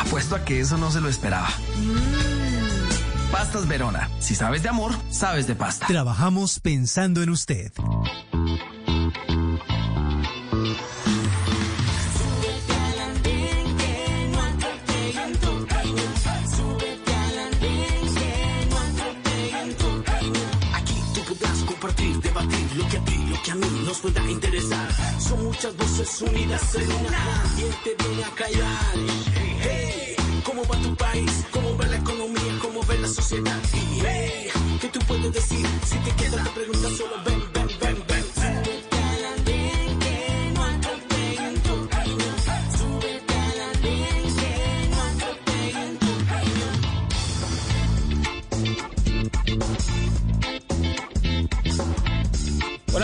Apuesto a que eso no se lo esperaba. Mm. Pastas Verona. Si sabes de amor, sabes de pasta. Trabajamos pensando en usted. que a mí nos pueda interesar. Son muchas voces unidas en una. ¿Quién te viene a callar? ¿Cómo va tu país? ¿Cómo va la economía? ¿Cómo va la sociedad? hey, ¿qué tú puedes decir? Si te quedas te preguntas solo ven,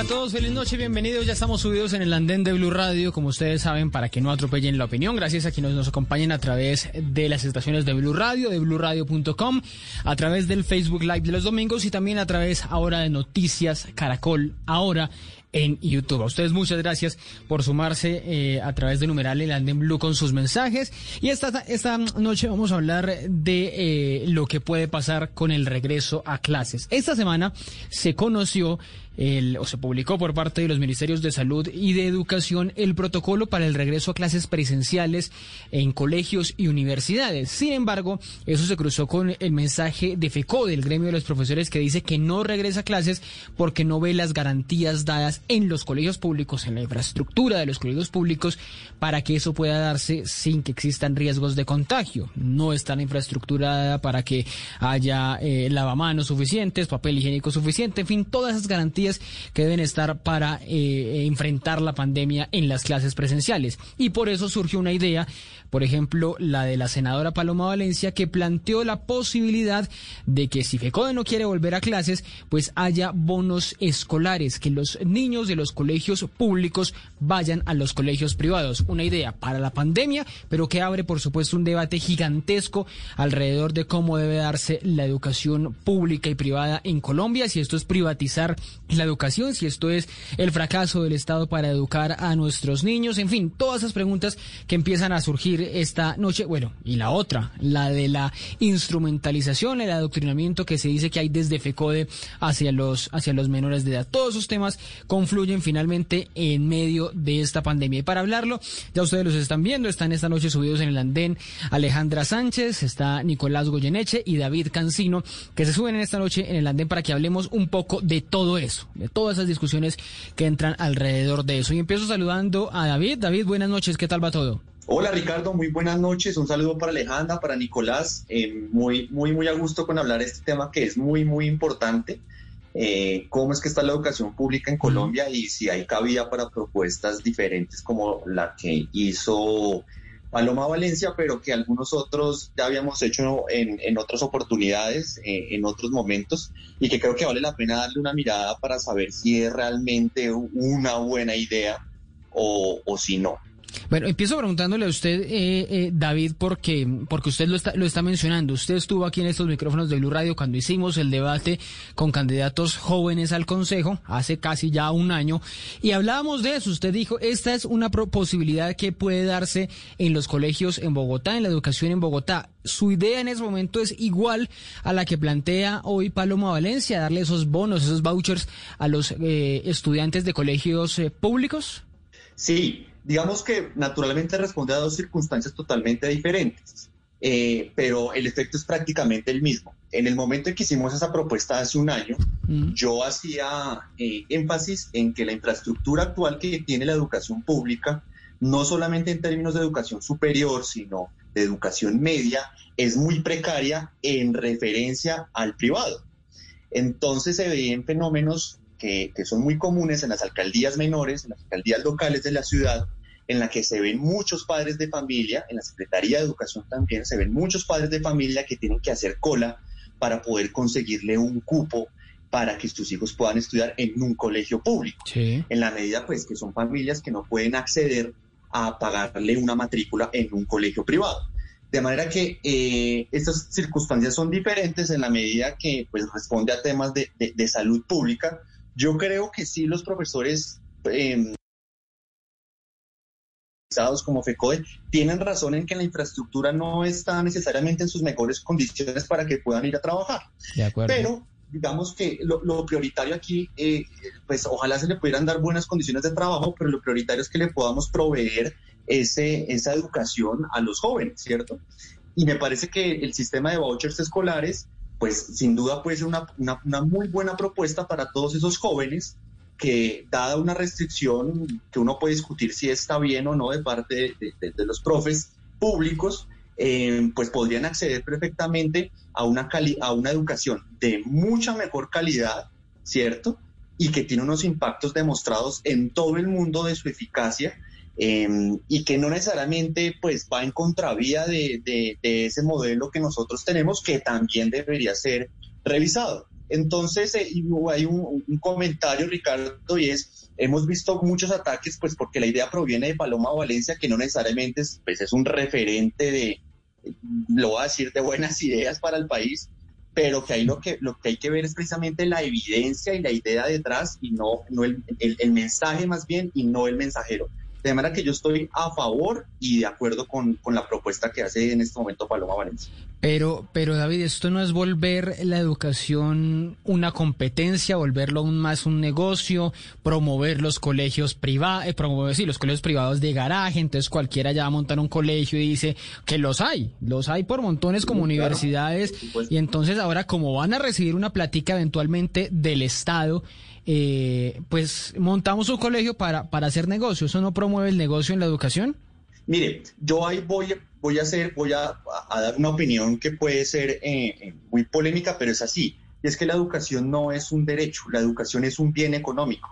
todos, feliz noche, bienvenidos. Ya estamos subidos en el andén de Blue Radio, como ustedes saben, para que no atropellen la opinión. Gracias a quienes nos acompañen a través de las estaciones de Blue Radio, de BlueRadio.com, a través del Facebook Live de los domingos y también a través ahora de Noticias Caracol, ahora en YouTube. A ustedes muchas gracias por sumarse eh, a través de numeral el Anden Blue con sus mensajes. Y esta, esta noche vamos a hablar de eh, lo que puede pasar con el regreso a clases. Esta semana se conoció el, o se publicó por parte de los Ministerios de Salud y de Educación el protocolo para el regreso a clases presenciales en colegios y universidades. Sin embargo, eso se cruzó con el mensaje de FECO, del gremio de los profesores, que dice que no regresa a clases porque no ve las garantías dadas en los colegios públicos, en la infraestructura de los colegios públicos, para que eso pueda darse sin que existan riesgos de contagio. No está la infraestructura para que haya eh, lavamanos suficientes, papel higiénico suficiente, en fin, todas esas garantías que deben estar para eh, enfrentar la pandemia en las clases presenciales. Y por eso surgió una idea por ejemplo, la de la senadora Paloma Valencia, que planteó la posibilidad de que si FECODE no quiere volver a clases, pues haya bonos escolares, que los niños de los colegios públicos vayan a los colegios privados. Una idea para la pandemia, pero que abre, por supuesto, un debate gigantesco alrededor de cómo debe darse la educación pública y privada en Colombia, si esto es privatizar la educación, si esto es el fracaso del Estado para educar a nuestros niños, en fin, todas esas preguntas que empiezan a surgir esta noche. Bueno, y la otra, la de la instrumentalización, el adoctrinamiento que se dice que hay desde FECODE hacia los, hacia los menores de edad. Todos esos temas confluyen finalmente en medio de esta pandemia. Y para hablarlo, ya ustedes los están viendo, están esta noche subidos en el andén Alejandra Sánchez, está Nicolás Goyeneche y David Cancino, que se suben en esta noche en el andén para que hablemos un poco de todo eso, de todas esas discusiones que entran alrededor de eso. Y empiezo saludando a David. David, buenas noches, ¿qué tal va todo? Hola Ricardo, muy buenas noches. Un saludo para Alejandra, para Nicolás. Eh, muy, muy, muy a gusto con hablar de este tema que es muy, muy importante. Eh, cómo es que está la educación pública en Colombia y si hay cabida para propuestas diferentes como la que hizo Paloma Valencia, pero que algunos otros ya habíamos hecho en, otras oportunidades, eh, en otros momentos, y que creo que vale la pena darle una mirada para saber si es realmente una buena idea o, o si no. Bueno, empiezo preguntándole a usted, eh, eh, David, porque, porque usted lo está, lo está mencionando. Usted estuvo aquí en estos micrófonos de Blue Radio cuando hicimos el debate con candidatos jóvenes al Consejo, hace casi ya un año, y hablábamos de eso. Usted dijo, esta es una posibilidad que puede darse en los colegios en Bogotá, en la educación en Bogotá. Su idea en ese momento es igual a la que plantea hoy Paloma Valencia, darle esos bonos, esos vouchers a los eh, estudiantes de colegios públicos. Sí, digamos que naturalmente responde a dos circunstancias totalmente diferentes, eh, pero el efecto es prácticamente el mismo. En el momento en que hicimos esa propuesta hace un año, mm. yo hacía eh, énfasis en que la infraestructura actual que tiene la educación pública, no solamente en términos de educación superior, sino de educación media, es muy precaria en referencia al privado. Entonces se ven fenómenos que, que, son muy comunes en las alcaldías menores, en las alcaldías locales de la ciudad, en la que se ven muchos padres de familia, en la Secretaría de Educación también se ven muchos padres de familia que tienen que hacer cola para poder conseguirle un cupo para que sus hijos puedan estudiar en un colegio público. En la medida pues que son familias que no pueden acceder a pagarle una matrícula en un colegio privado. De manera que eh, estas circunstancias son diferentes en la medida que pues, responde a temas de, de, salud pública. Yo creo que sí los profesores eh, como FECODE tienen razón en que la infraestructura no está necesariamente en sus mejores condiciones para que puedan ir a trabajar. De acuerdo. Pero digamos que lo, prioritario aquí, eh, pues ojalá se le pudieran dar buenas condiciones de trabajo, pero lo prioritario es que le podamos proveer ese, esa educación a los jóvenes, ¿cierto? Y me parece que el sistema de vouchers escolares, pues sin duda puede ser una, una, muy buena propuesta para todos esos jóvenes que dada una restricción que uno puede discutir si está bien o no de parte de, de los profes públicos, eh, pues podrían acceder perfectamente a una, a una educación de mucha mejor calidad, ¿cierto? Y que tiene unos impactos demostrados en todo el mundo de su eficacia em, y que no necesariamente pues va en contravía de, de, ese modelo que nosotros tenemos que también debería ser revisado. Entonces, eh, hay un, un, comentario, Ricardo, y es, hemos visto muchos ataques, pues porque la idea proviene de Paloma Valencia, que no necesariamente es, pues, es un referente de, lo voy a decir, de buenas ideas para el país, pero que ahí lo que, lo que hay que ver es precisamente la evidencia y la idea detrás y no, no el, mensaje más bien y no el mensajero. De manera que yo estoy a favor y de acuerdo con, la propuesta que hace en este momento Paloma Valencia. Pero, pero David, esto no es volver la educación una competencia, volverlo aún más un negocio, promover los colegios privados, eh, promover, sí, los colegios privados de garaje, entonces cualquiera ya va a montar un colegio y dice que los hay, los hay por montones como universidades, y entonces ahora como van a recibir una platica eventualmente del Estado, eh, pues montamos un colegio para, para hacer negocio. ¿Eso no promueve el negocio en la educación? Mire, yo ahí voy, voy a hacer, voy a, dar una opinión que puede ser eh, eh, muy polémica, pero es así. Y es que la educación no es un derecho, la educación es un bien económico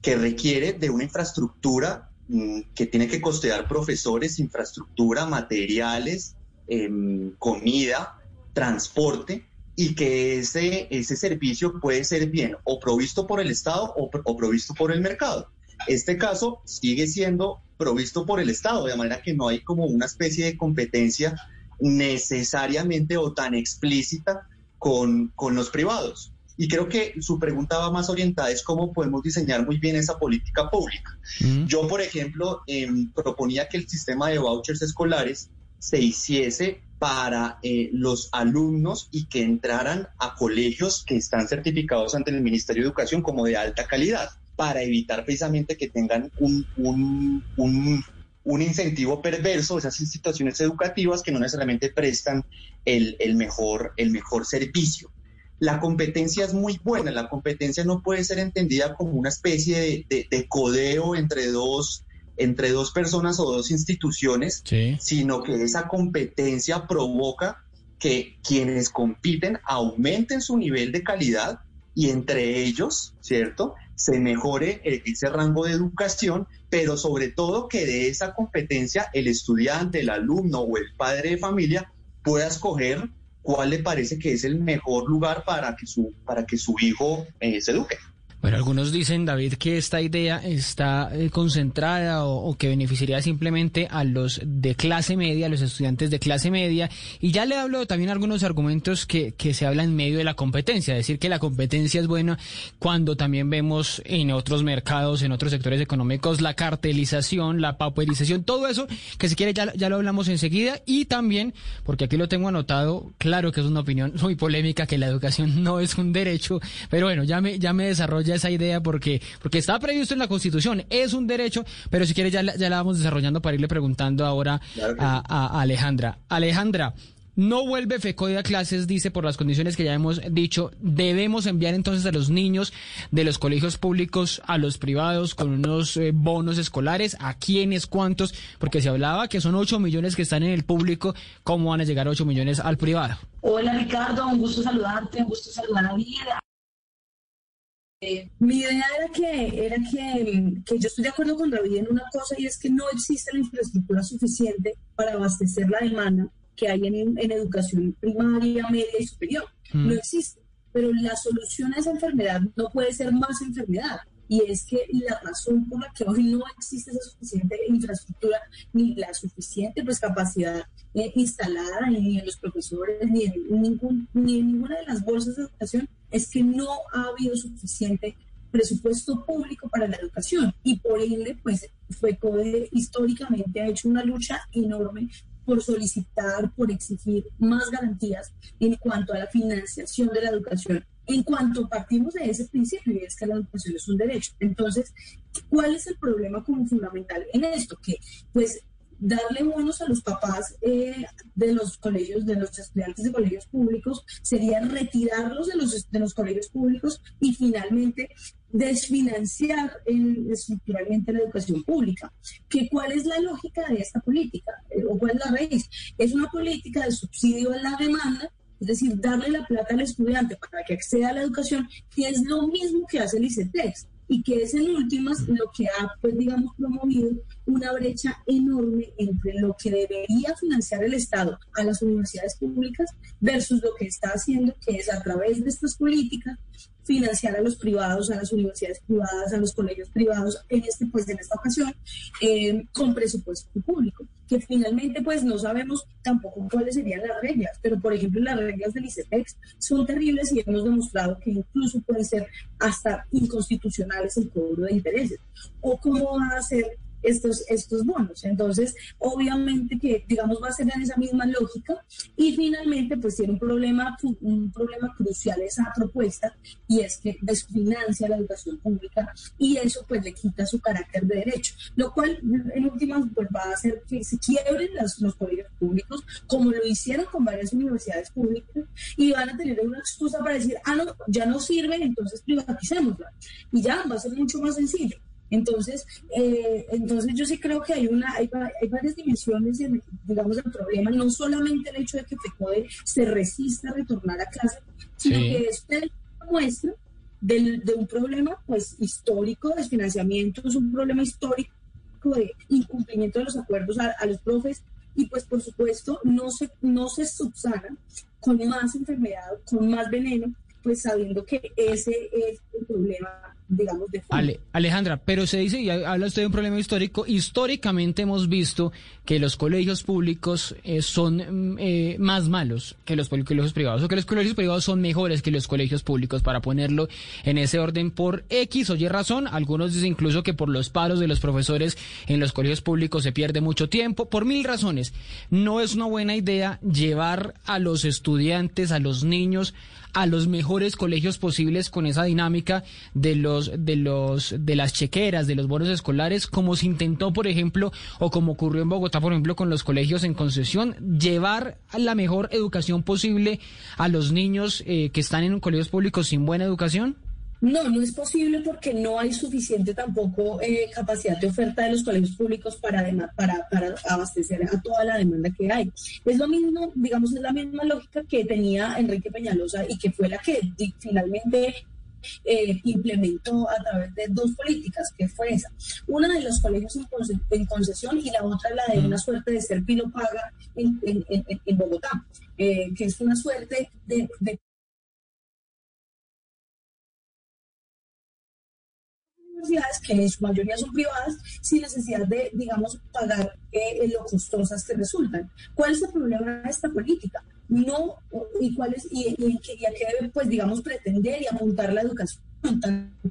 que requiere de una infraestructura mm, que tiene que costear profesores, infraestructura, materiales, em, comida, transporte, y que ese, ese servicio puede ser bien o provisto por el Estado o, provisto por el mercado. Este caso sigue siendo provisto por el Estado, de manera que no hay como una especie de competencia necesariamente o tan explícita con, con los privados. Y creo que su pregunta va más orientada es cómo podemos diseñar muy bien esa política pública. Mm. Yo, por ejemplo, em, proponía que el sistema de vouchers escolares se hiciese para eh, los alumnos y que entraran a colegios que están certificados ante el Ministerio de Educación como de alta calidad, para evitar precisamente que tengan un, un, un, un incentivo perverso, esas instituciones educativas que no necesariamente prestan el, el, mejor, el mejor servicio. La competencia es muy buena, la competencia no puede ser entendida como una especie de, de codeo entre dos entre dos personas o dos instituciones, sino que esa competencia provoca que quienes compiten aumenten su nivel de calidad y entre ellos, ¿cierto? Se mejore ese rango de educación, pero sobre todo que de esa competencia el estudiante, el alumno o el padre de familia pueda escoger cuál le parece que es el mejor lugar para que su, para que su hijo eh, se eduque. Bueno, algunos dicen, David, que esta idea está eh, concentrada o, que beneficiaría simplemente a los de clase media, a los estudiantes de clase media. Y ya le hablo también algunos argumentos que, que se hablan en medio de la competencia, decir que la competencia es buena cuando también vemos en otros mercados, en otros sectores económicos, la cartelización, la pauperización, todo eso, que si quiere ya, ya lo hablamos enseguida. Y también, porque aquí lo tengo anotado, claro que es una opinión muy polémica, que la educación no es un derecho, pero bueno, ya me, ya me desarrollo esa idea porque, porque está previsto en la Constitución, es un derecho, pero si quiere ya, ya la vamos desarrollando para irle preguntando ahora a, Alejandra. Alejandra, no vuelve FECODE a clases, dice, por las condiciones que ya hemos dicho. Debemos enviar entonces a los niños de los colegios públicos a los privados con unos eh, bonos escolares. ¿A quiénes? ¿Cuántos? Porque se hablaba que son 8 millones que están en el público. ¿Cómo van a llegar 8 millones al privado? Hola Ricardo, un gusto saludarte, un gusto saludar a Vida. Eh, mi idea era que, era que, que, yo estoy de acuerdo con David en una cosa y es que no existe la infraestructura suficiente para abastecer la demanda que hay en, en educación primaria, media y superior. Mm. No existe. Pero la solución a esa enfermedad no puede ser más enfermedad. Y es que la razón por la que hoy no existe esa suficiente infraestructura ni la suficiente pues, capacidad eh, instalada ni en los profesores ni en, ningún, ni en ninguna de las bolsas de educación es que no ha habido suficiente presupuesto público para la educación y por ende, pues FECODE históricamente ha hecho una lucha enorme por solicitar, por exigir más garantías en cuanto a la financiación de la educación. En cuanto partimos de ese principio, y es que la educación es un derecho. Entonces, ¿cuál es el problema como fundamental en esto? Que pues darle bonos a los papás eh, de los colegios, de los estudiantes de colegios públicos, sería retirarlos de los, de los colegios públicos y finalmente desfinanciar estructuralmente la educación pública. ¿Que, ¿Cuál es la lógica de esta política? Eh, ¿O cuál es la raíz? Es una política de subsidio a la demanda, es decir, darle la plata al estudiante para que acceda a la educación, que es lo mismo que hace el ICETEX y que es en últimas lo que ha, pues digamos, promovido una brecha enorme entre lo que debería financiar el Estado a las universidades públicas versus lo que está haciendo, que es a través de estas políticas financiar a los privados, a las universidades privadas, a los colegios privados, en este, pues en esta ocasión, eh, con presupuesto público, que finalmente pues no sabemos tampoco cuáles serían las reglas, pero por ejemplo las reglas del ICETEX son terribles y hemos demostrado que incluso pueden ser hasta inconstitucionales el cobro de intereses. O cómo va a ser estos, estos bonos. Entonces, obviamente que, digamos, va a ser en esa misma lógica y finalmente, pues tiene un problema, un problema crucial esa propuesta y es que desfinancia la educación pública y eso pues le quita su carácter de derecho, lo cual en últimas pues va a hacer que se quiebren los, los colegios públicos como lo hicieron con varias universidades públicas y van a tener una excusa para decir, ah, no, ya no sirve, entonces privaticémosla y ya va a ser mucho más sencillo. Entonces, eh, entonces yo sí creo que hay una, hay, varias dimensiones, digamos, del problema, no solamente el hecho de que FECODE se resista a retornar a clase, sino que es una muestra de un problema pues histórico de financiamiento, es un problema histórico de incumplimiento de los acuerdos a, a los profes y pues por supuesto no se, no se subsana con más enfermedad, con más veneno, pues sabiendo que ese es el problema digamos, de Alejandra, pero se dice, y habla usted de un problema histórico, históricamente hemos visto que los colegios públicos eh, son mm, eh, más malos que los colegios privados, o que los colegios privados son mejores que los colegios públicos, para ponerlo en ese orden por X o Y razón. Algunos dicen incluso que por los paros de los profesores en los colegios públicos se pierde mucho tiempo, por mil razones. No es una buena idea llevar a los estudiantes, a los niños, a los mejores colegios posibles con esa dinámica de los de los de las chequeras, de los bonos escolares, como se intentó, por ejemplo, o como ocurrió en Bogotá, por ejemplo, con los colegios en concesión, llevar la mejor educación posible a los niños eh, que están en colegios públicos sin buena educación? No, no es posible porque no hay suficiente tampoco eh, capacidad de oferta de los colegios públicos para, para, para abastecer a toda la demanda que hay. Es lo mismo, digamos, es la misma lógica que tenía Enrique Peñalosa y que fue la que finalmente eh, implementó a través de dos políticas, que fue esa. Una de los colegios en, concesión y la otra la de una suerte de ser pilo paga en, en, Bogotá, eh, que es una suerte de universidades, que en su mayoría son privadas, sin necesidad de, digamos, pagar eh, lo costosas que resultan. ¿Cuál es el problema de esta política? No, y cuál es, y, y, a qué debe, pues, digamos, pretender y apuntar la educación tanto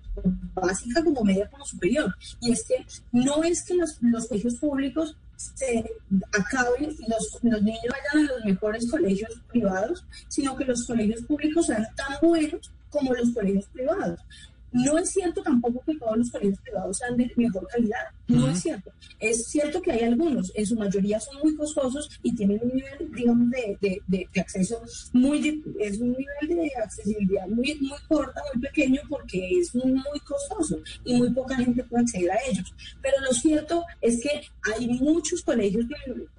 básica como media como superior. Y es que no es que los, los colegios públicos se acaben los, los, niños vayan a los mejores colegios privados, sino que los colegios públicos sean tan buenos como los colegios privados. No es cierto tampoco que todos los colegios privados sean de mejor calidad, no es cierto. Es cierto que hay algunos, en su mayoría son muy costosos y tienen un nivel, digamos, de, de, acceso muy, es un nivel de accesibilidad muy, muy corta, muy pequeño, porque es muy, muy costoso y muy poca gente puede acceder a ellos. Pero lo cierto es que hay muchos colegios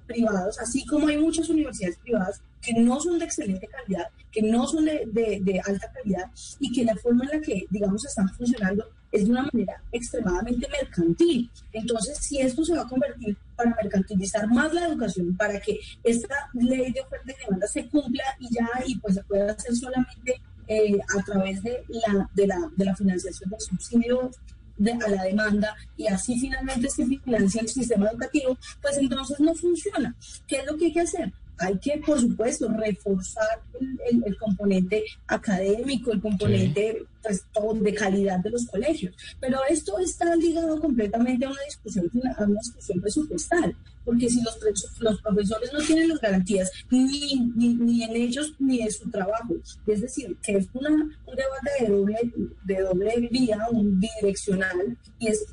privados, así como hay muchas universidades privadas que no son de excelente calidad, que no son de, alta calidad y que la forma en la que, digamos, están funcionando es de una manera extremadamente mercantil. Entonces, si esto se va a convertir para mercantilizar más la educación, para que esta ley de oferta y demanda se cumpla y ya y pues se pueda hacer solamente eh, a través de la, de, la, de la financiación del subsidio de, a la demanda y así finalmente se financia el sistema educativo, pues entonces no funciona. ¿Qué es lo que hay que hacer? Hay que, por supuesto, reforzar el, componente académico, el componente pues, de calidad de los colegios. Pero esto está ligado completamente a una discusión, a una discusión presupuestal, porque si los, los profesores no tienen las garantías ni, ni, en ellos ni en su trabajo, es decir, que es una, un debate de doble, de doble vía, un bidireccional, y es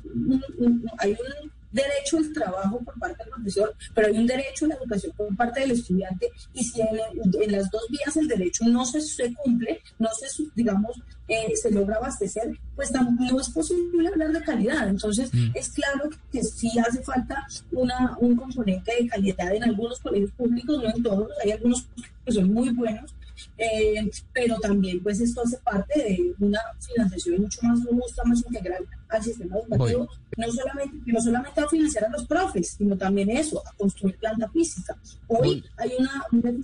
hay un derecho al trabajo por parte del profesor, pero hay un derecho a la educación por parte del estudiante y si en, las dos vías el derecho no se, se cumple, no se, digamos, eh, se logra abastecer, pues no es posible hablar de calidad. Entonces, mm. es claro que sí hace falta una, un componente de calidad en algunos colegios públicos, no en todos, hay algunos que son muy buenos, eh, pero también pues esto hace parte de una financiación mucho más robusta, más integral al sistema educativo, no solamente, no solamente a financiar a los profes, sino también eso, a construir planta física. Hoy hay una, hay,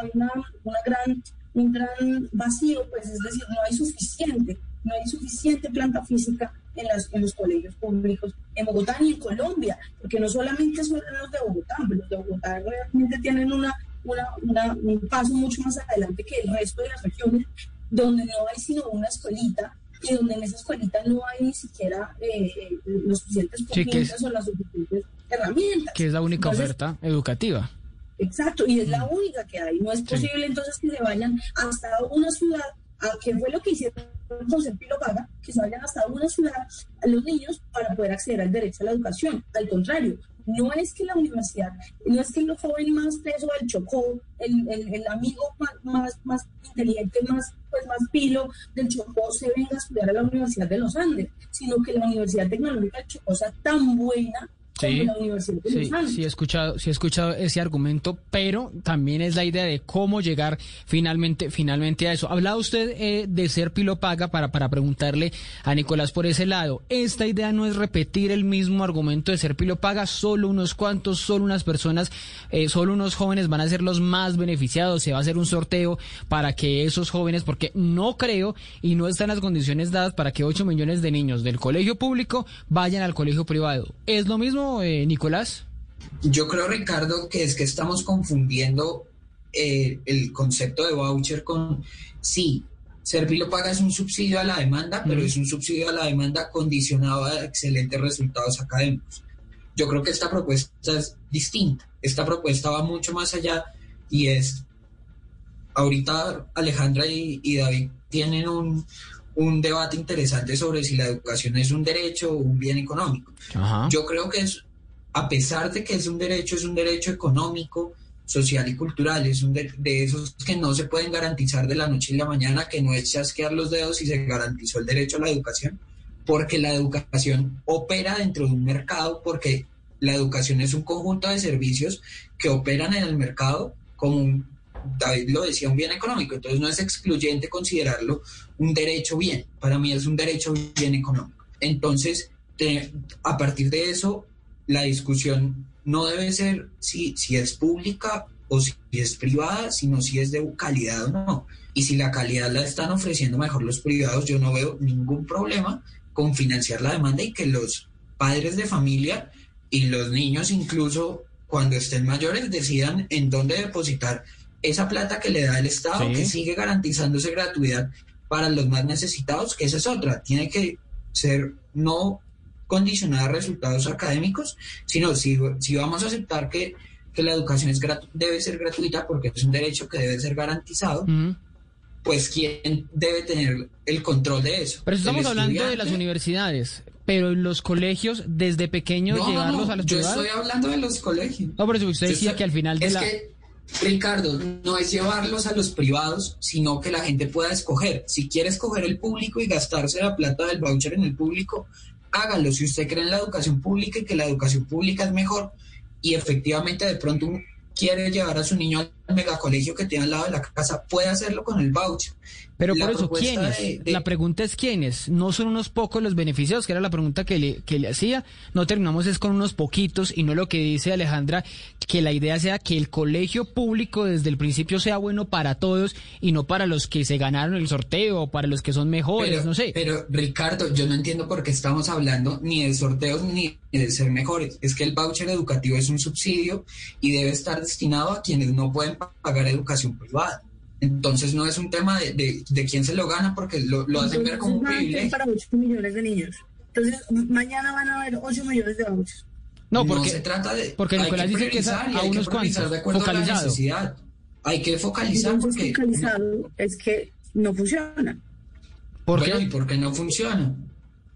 hay una, una gran un gran vacío, pues es decir, no hay suficiente, no hay suficiente planta física en, las, en los colegios públicos en Bogotá ni en Colombia, porque no solamente son los de Bogotá, los de Bogotá realmente tienen una un paso mucho más adelante que el resto de las regiones, donde no hay sino una escuelita y donde en esa escuelita no hay ni siquiera eh, eh, los suficientes herramientas o las suficientes herramientas. Que es la única oferta educativa. Exacto, y es la mm. única que hay. No es posible entonces que se vayan hasta una ciudad, a que fue lo que hicieron con Serpilo Paga, que se vayan hasta una ciudad a los niños para poder acceder al derecho a la educación. Al contrario, no es que la universidad, no es que el joven más peso del Chocó, el, el, amigo más, más, inteligente, más, pues más pilo del Chocó se venga a estudiar a la Universidad de los Andes, sino que la Universidad Tecnológica del Chocó sea tan buena Sí, sí, sí, he escuchado, sí he escuchado ese argumento, pero también es la idea de cómo llegar finalmente, finalmente a eso. Hablaba usted eh, de ser pilopaga para, para preguntarle a Nicolás por ese lado. Esta idea no es repetir el mismo argumento de ser pilopaga, solo unos cuantos, solo unas personas, eh, solo unos jóvenes van a ser los más beneficiados. Se va a hacer un sorteo para que esos jóvenes, porque no creo y no están las condiciones dadas para que 8 millones de niños del colegio público vayan al colegio privado. Es lo mismo eh, Nicolás? Yo creo, Ricardo, que es que estamos confundiendo eh, el concepto de voucher con, sí, Servilo Paga es un subsidio a la demanda, pero es un subsidio a la demanda condicionado a excelentes resultados académicos. Yo creo que esta propuesta es distinta. Esta propuesta va mucho más allá y es, ahorita Alejandra y David tienen un, un debate interesante sobre si la educación es un derecho o un bien económico. Yo creo que es, a pesar de que es un derecho, es un derecho económico, social y cultural, es un de, esos que no se pueden garantizar de la noche y la mañana, que no es chasquear los dedos y se garantizó el derecho a la educación, porque la educación opera dentro de un mercado, porque la educación es un conjunto de servicios que operan en el mercado como un David lo decía, un bien económico, entonces no es excluyente considerarlo un derecho bien, para mí es un derecho bien económico. Entonces, a partir de eso, la discusión no debe ser si, si es pública o si es privada, sino si es de calidad o no. Y si la calidad la están ofreciendo mejor los privados, yo no veo ningún problema con financiar la demanda y que los padres de familia y los niños incluso cuando estén mayores decidan en dónde depositar esa plata que le da el Estado, que sigue garantizándose gratuidad para los más necesitados, que esa es otra, tiene que ser no condicionada a resultados académicos, sino si, si vamos a aceptar que, que la educación es debe ser gratuita porque es un derecho que debe ser garantizado, pues quién debe tener el control de eso. Pero estamos hablando de las universidades, pero en los colegios desde pequeños llevarlos a los yo estoy hablando de los colegios. No, pero usted decía que al final de la... Ricardo, no es llevarlos a los privados, sino que la gente pueda escoger. Si quiere escoger el público y gastarse la plata del voucher en el público, hágalo. Si usted cree en la educación pública y que la educación pública es mejor y efectivamente de pronto quiere llevar a su niño megacolegio que tiene al lado de la casa, puede hacerlo con el voucher. Pero por eso, ¿quiénes? La pregunta es quiénes. No son unos pocos los beneficiados, que era la pregunta que le, que le hacía. No terminamos es con unos poquitos y no lo que dice Alejandra, que la idea sea que el colegio público desde el principio sea bueno para todos y no para los que se ganaron el sorteo o para los que son mejores, no sé. Pero Ricardo, yo no entiendo por qué estamos hablando ni de sorteos ni de ser mejores. Es que el voucher educativo es un subsidio y debe estar destinado a quienes no pueden pagar educación privada. Entonces no es un tema de, de, quién se lo gana porque lo, lo hacen ver como un privilegio. Para 8 millones de niños. Entonces mañana van a haber 8 millones de vouchers. No, porque, se trata de. Porque Nicolás dice que es a, unos cuantos. De focalizado. hay que focalizar porque. Focalizado es que no funciona. ¿Por qué? ¿Y por qué no funciona?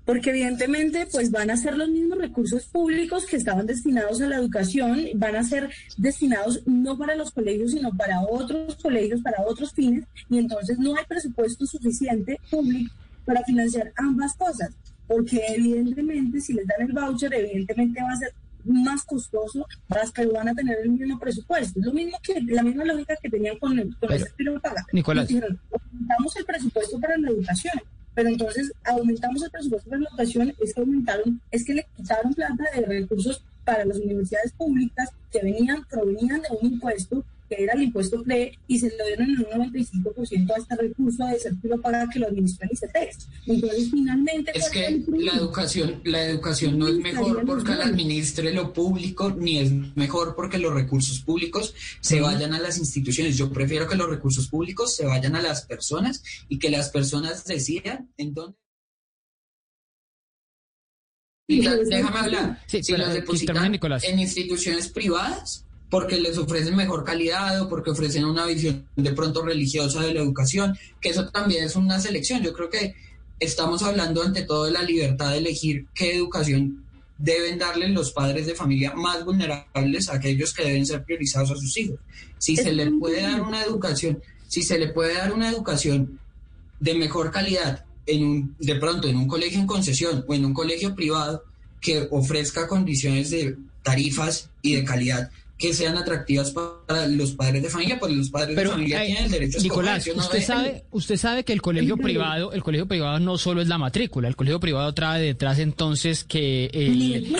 Porque evidentemente pues van a ser los mismos recursos públicos que estaban destinados a la educación, van a ser destinados no para los colegios, sino para otros colegios, para otros fines, y entonces no hay presupuesto suficiente público para financiar ambas cosas, porque evidentemente si les dan el voucher, evidentemente va a ser más costoso, pero van a tener el mismo presupuesto. Es lo mismo que la misma lógica que tenían con el, con el paga. Nicolás. Aumentamos el presupuesto para la educación pero entonces aumentamos el presupuesto de la educación, es que aumentaron, es que le quitaron plata de recursos para las universidades públicas que venían, provenían de un impuesto que era el impuesto PRE, y se lo dieron en un 95% a este recurso de para que lo administran ICTs. Entonces, finalmente... Es que la educación, la educación no es mejor porque la administre lo público, ni es mejor porque los recursos públicos se vayan a las instituciones. Yo prefiero que los recursos públicos se vayan a las personas y que las personas decidan en dónde... Déjame hablar. si los depositan en instituciones privadas, porque les ofrecen mejor calidad o porque ofrecen una visión de pronto religiosa de la educación, que eso también es una selección. Yo creo que estamos hablando ante todo de la libertad de elegir qué educación deben darle los padres de familia más vulnerables a aquellos que deben ser priorizados a sus hijos. Si se le puede dar una educación, si se le puede dar una educación de mejor calidad en un, de pronto en un colegio en concesión o en un colegio privado que ofrezca condiciones de tarifas y de calidad que sean atractivas para los padres de familia, pues los padres de familia tienen el derecho a Nicolás, usted sabe, usted sabe que el colegio privado, el colegio privado no solo es la matrícula, el colegio privado trae detrás entonces que el,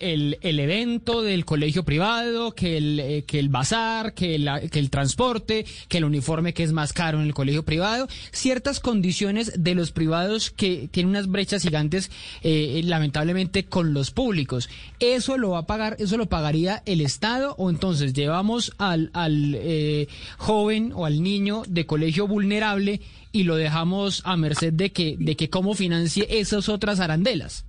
el, el, evento del colegio privado, que el, eh, que el bazar, que, la, que el transporte, que el uniforme que es más caro en el colegio privado, ciertas condiciones de los privados que tienen unas brechas gigantes, eh, lamentablemente, con los públicos. Eso lo va a pagar, eso lo pagaría el Estado o entonces llevamos al, al eh, joven o al niño de colegio vulnerable y lo dejamos a merced de que, de que cómo financie esas otras arandelas?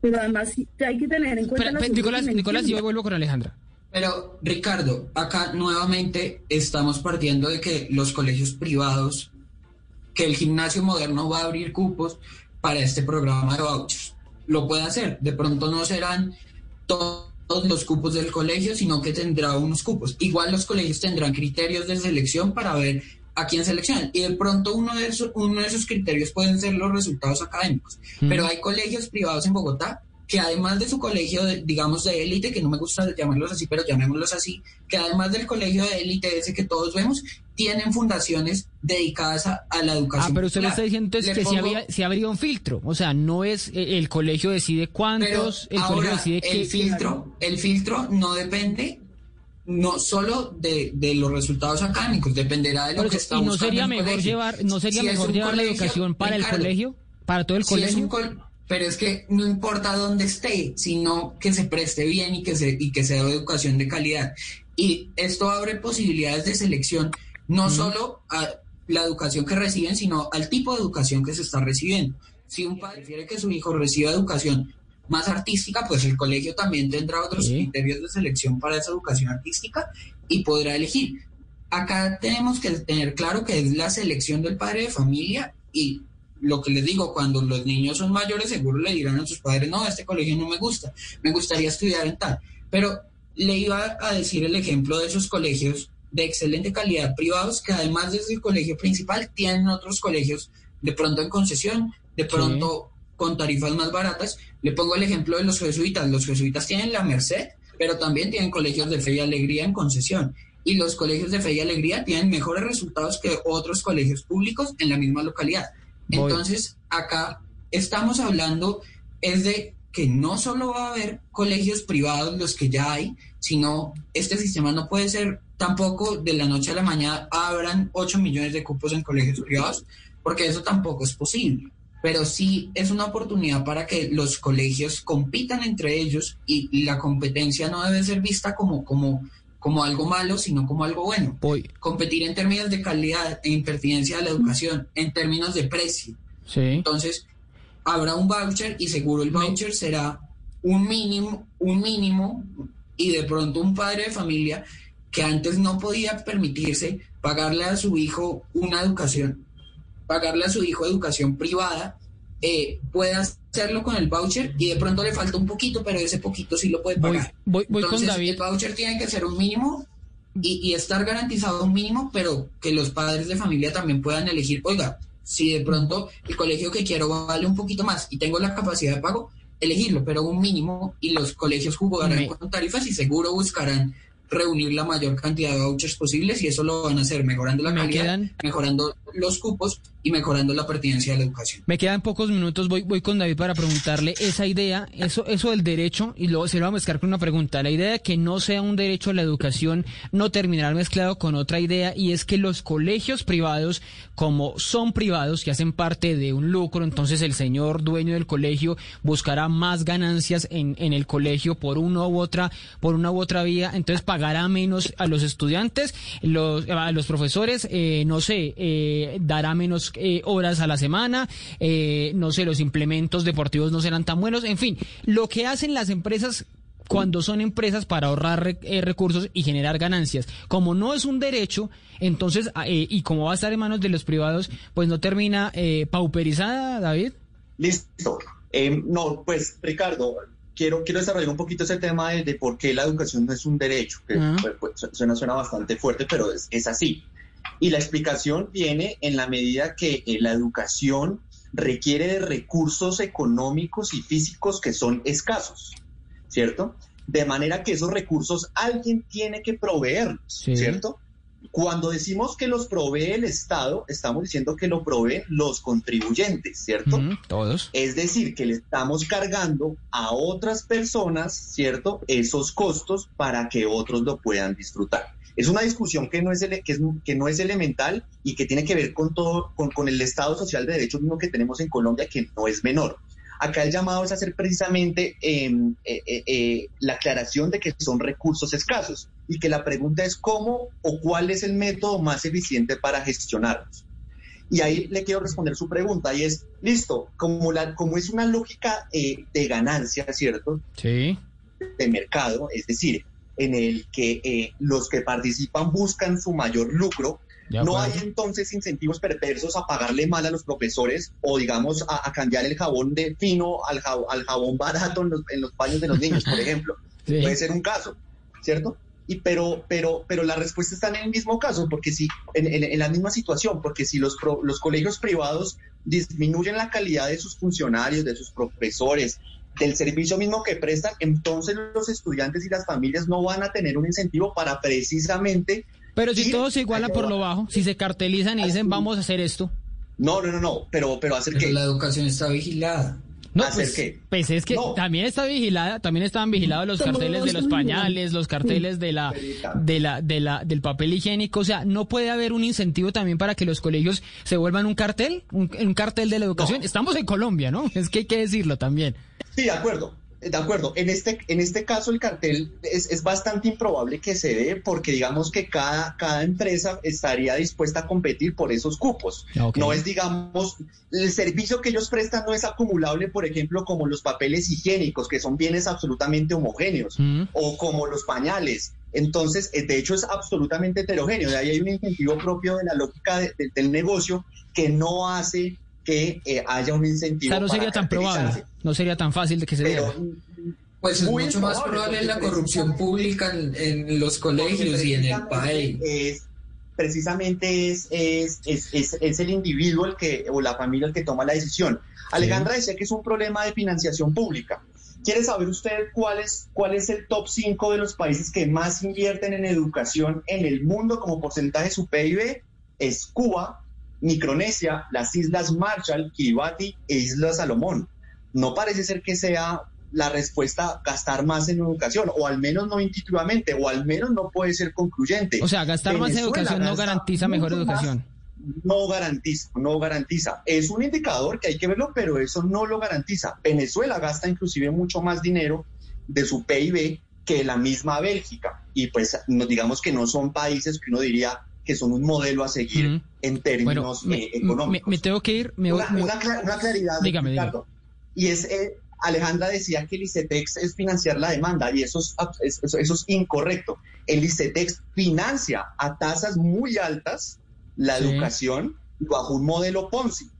Pero además hay que tener en cuenta... Nicolás, Nicolás, yo vuelvo con Alejandra. Pero, Ricardo, acá nuevamente estamos partiendo de que los colegios privados, que el gimnasio moderno va a abrir cupos para este programa de vouchers. Lo puede hacer. De pronto no serán todos los cupos del colegio, sino que tendrá unos cupos. Igual los colegios tendrán criterios de selección para ver a quién seleccionan. Y de pronto uno de esos, uno de esos criterios pueden ser los resultados académicos. Pero hay colegios privados en Bogotá que además de su colegio, digamos, de élite, que no me gusta llamarlos así, pero llamémoslos así, que además del colegio de élite ese que todos vemos, tienen fundaciones dedicadas a, la educación. Ah, pero usted le está diciendo es que si, habría un filtro, o sea, no es eh, el colegio decide cuántos, el colegio decide el filtro, el filtro no depende no solo de, los resultados académicos, dependerá de lo que está ¿Y no sería mejor llevar, no sería mejor llevar la educación para el colegio, para todo el colegio? Pero es que no importa dónde esté, sino que se preste bien y que se y que sea educación de calidad. Y esto abre posibilidades de selección no solo a la educación que reciben, sino al tipo de educación que se está recibiendo. Si un padre quiere que su hijo reciba educación más artística, pues el colegio también tendrá otros criterios de selección para esa educación artística y podrá elegir. Acá tenemos que tener claro que es la selección del padre de familia y lo que les digo, cuando los niños son mayores, seguro le dirán a sus padres, no, este colegio no me gusta, me gustaría estudiar en tal. Pero le iba a decir el ejemplo de esos colegios de excelente calidad privados que además desde el colegio principal tienen otros colegios de pronto en concesión, de pronto con tarifas más baratas. Le pongo el ejemplo de los jesuitas. Los jesuitas tienen la Merced, pero también tienen colegios de fe y alegría en concesión. y los colegios de fe y alegría tienen mejores resultados que otros colegios públicos en la misma localidad. Entonces, acá estamos hablando es de que no solo va a haber colegios privados los que ya hay, sino este sistema no puede ser tampoco de la noche a la mañana abran 8 millones de cupos en colegios privados, porque eso tampoco es posible. Pero sí es una oportunidad para que los colegios compitan entre ellos y la competencia no debe ser vista como, como como algo malo, sino como algo bueno. Competir en términos de calidad e impertinencia de la educación, en términos de precio. Sí. Entonces, habrá un voucher y seguro el voucher será un mínimo, un mínimo, y de pronto un padre de familia que antes no podía permitirse pagarle a su hijo una educación, pagarle a su hijo educación privada, eh, pueda hacerlo con el voucher y de pronto le falta un poquito, pero ese poquito sí lo puede pagar. Voy, con David. El voucher tiene que ser un mínimo y, estar garantizado un mínimo, pero que los padres de familia también puedan elegir, oiga, si de pronto el colegio que quiero vale un poquito más y tengo la capacidad de pago, elegirlo, pero un mínimo y los colegios jugarán con tarifas y seguro buscarán reunir la mayor cantidad de vouchers posibles y eso lo van a hacer mejorando la calidad, mejorando los cupos y mejorando la pertinencia de la educación. Me quedan pocos minutos, voy, voy con David para preguntarle esa idea, eso, eso del derecho, y luego se lo vamos a mezclar con una pregunta. La idea de que no sea un derecho a la educación no terminará mezclado con otra idea, y es que los colegios privados, como son privados y hacen parte de un lucro, entonces el señor dueño del colegio buscará más ganancias en, en el colegio por una u otra, por una u otra vía, entonces pagará menos a los estudiantes, los, a los profesores, eh, no sé, eh, dará menos eh, horas a la semana, eh, no sé, los implementos deportivos no serán tan buenos, en fin, lo que hacen las empresas cuando son empresas para ahorrar eh, recursos y generar ganancias. Como no es un derecho, entonces, ah, y como va a estar en manos de los privados, pues no termina pauperizada, David. Listo. no, pues Ricardo, quiero, quiero desarrollar un poquito ese tema de, por qué la educación no es un derecho, que ah. pues, pues, suena, suena bastante fuerte, pero es, es así. Y la explicación viene en la medida que eh, la educación requiere de recursos económicos y físicos que son escasos, ¿cierto? De manera que esos recursos alguien tiene que proveer, ¿cierto? Cuando decimos que los provee el Estado, estamos diciendo que lo proveen los contribuyentes, ¿cierto? todos. Es decir, que le estamos cargando a otras personas, ¿cierto? Esos costos para que otros lo puedan disfrutar. Es una discusión que no es, que, es, que no es elemental y que tiene que ver con todo, con, el Estado social de derechos mismo que tenemos en Colombia, que no es menor. Acá el llamado es hacer precisamente em, eh, eh, eh, la aclaración de que son recursos escasos y que la pregunta es cómo o cuál es el método más eficiente para gestionarlos. Y ahí le quiero responder su pregunta y es, listo, como, la, como es una lógica de ganancia, ¿cierto? Sí. De mercado, es decir, en el que eh, los que participan buscan su mayor lucro, no hay entonces incentivos perversos a pagarle mal a los profesores o, digamos, a, cambiar el jabón de fino al, al jabón barato en los, en los, baños de los niños, por ejemplo. Puede ser un caso, ¿cierto? Y pero, pero, pero la respuesta está en el mismo caso, porque si, en, en, la misma situación, porque si los, los colegios privados disminuyen la calidad de sus funcionarios, de sus profesores, del servicio mismo que prestan, entonces los estudiantes y las familias no van a tener un incentivo para precisamente... Pero si todo se iguala por lo bajo, si se cartelizan y dicen vamos a hacer esto. No, no, no, no, pero, pero hacer que... La educación está vigilada. No, pues, pues, es que también está vigilada, también estaban vigilados los carteles de los pañales, los carteles de la, de la, de la, del papel higiénico. O sea, no puede haber un incentivo también para que los colegios se vuelvan un cartel, un, cartel de la educación. Estamos en Colombia, ¿no? Es que hay que decirlo también. Sí, de acuerdo. De acuerdo, en este, en este caso el cartel es, es, bastante improbable que se dé porque digamos que cada, cada empresa estaría dispuesta a competir por esos cupos. No es, digamos, el servicio que ellos prestan no es acumulable, por ejemplo, como los papeles higiénicos, que son bienes absolutamente homogéneos, mm. o como los pañales. Entonces, eh, de hecho, es absolutamente heterogéneo. De ahí hay un incentivo propio de la lógica del negocio que no hace que eh, haya un incentivo. O sea, no sería tan probable, no sería tan fácil de que se Pero, Pues es mucho más probable la corrupción pública en, los colegios y en el país. Es, precisamente es, es, es, es, el individuo el que, o la familia el que toma la decisión. Alejandra decía que es un problema de financiación pública. ¿Quiere saber usted cuál es, cuál es el top 5 de los países que más invierten en educación en el mundo como porcentaje de su PIB? Es Cuba, Micronesia, las Islas Marshall, Kiribati e Islas Salomón. No parece ser que sea la respuesta gastar más en educación, o al menos no intuitivamente, o al menos no puede ser concluyente. O sea, gastar más en educación no garantiza mejor educación no garantiza, no garantiza. Es un indicador que hay que verlo, pero eso no lo garantiza. Venezuela gasta inclusive mucho más dinero de su PIB que la misma Bélgica. Y pues digamos que no son países que uno diría que son un modelo a seguir en términos eh, económicos. Me, tengo que ir. una, claridad, dígame, Y es, eh, Alejandra decía que el ICETEX es financiar la demanda y eso es, eso es incorrecto. El ICETEX financia a tasas muy altas la educación bajo un modelo Ponzi.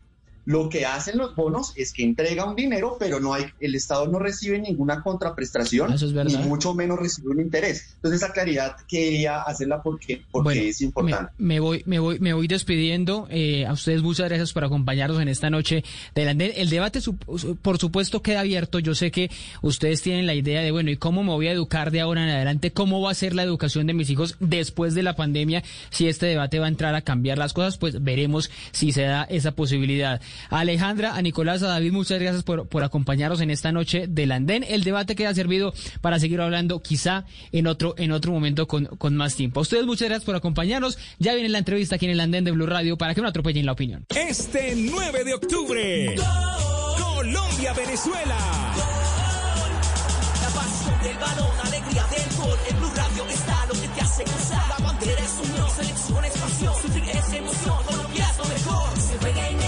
Lo que hacen los bonos es que entrega un dinero, pero no hay, el Estado no recibe ninguna contraprestación, Eso ni mucho menos recibe un interés. Entonces esa claridad quería hacerla porque, porque es importante. Me, voy, me voy, me voy despidiendo. Eh, a ustedes muchas gracias por acompañarnos en esta noche. El debate, por supuesto, queda abierto. Yo sé que ustedes tienen la idea de, bueno, ¿y cómo me voy a educar de ahora en adelante? ¿Cómo va a ser la educación de mis hijos después de la pandemia? Si este debate va a entrar a cambiar las cosas, pues veremos si se da esa posibilidad. A Alejandra, a Nicolás, a David, muchas gracias por, por acompañarnos en esta noche del andén. El debate queda servido para seguir hablando quizá en otro, en otro momento con, con más tiempo. A ustedes muchas gracias por acompañarnos. Ya viene la entrevista aquí en el andén de Blue Radio para que no atropellen la opinión. Este 9 de octubre, Colombia-Venezuela. La pasión del balón, alegría del gol. En Blue Radio está lo que te hace gozar. La bandera es unión, selección es pasión. Sufrir es emoción, Colombia es lo mejor. Se juega en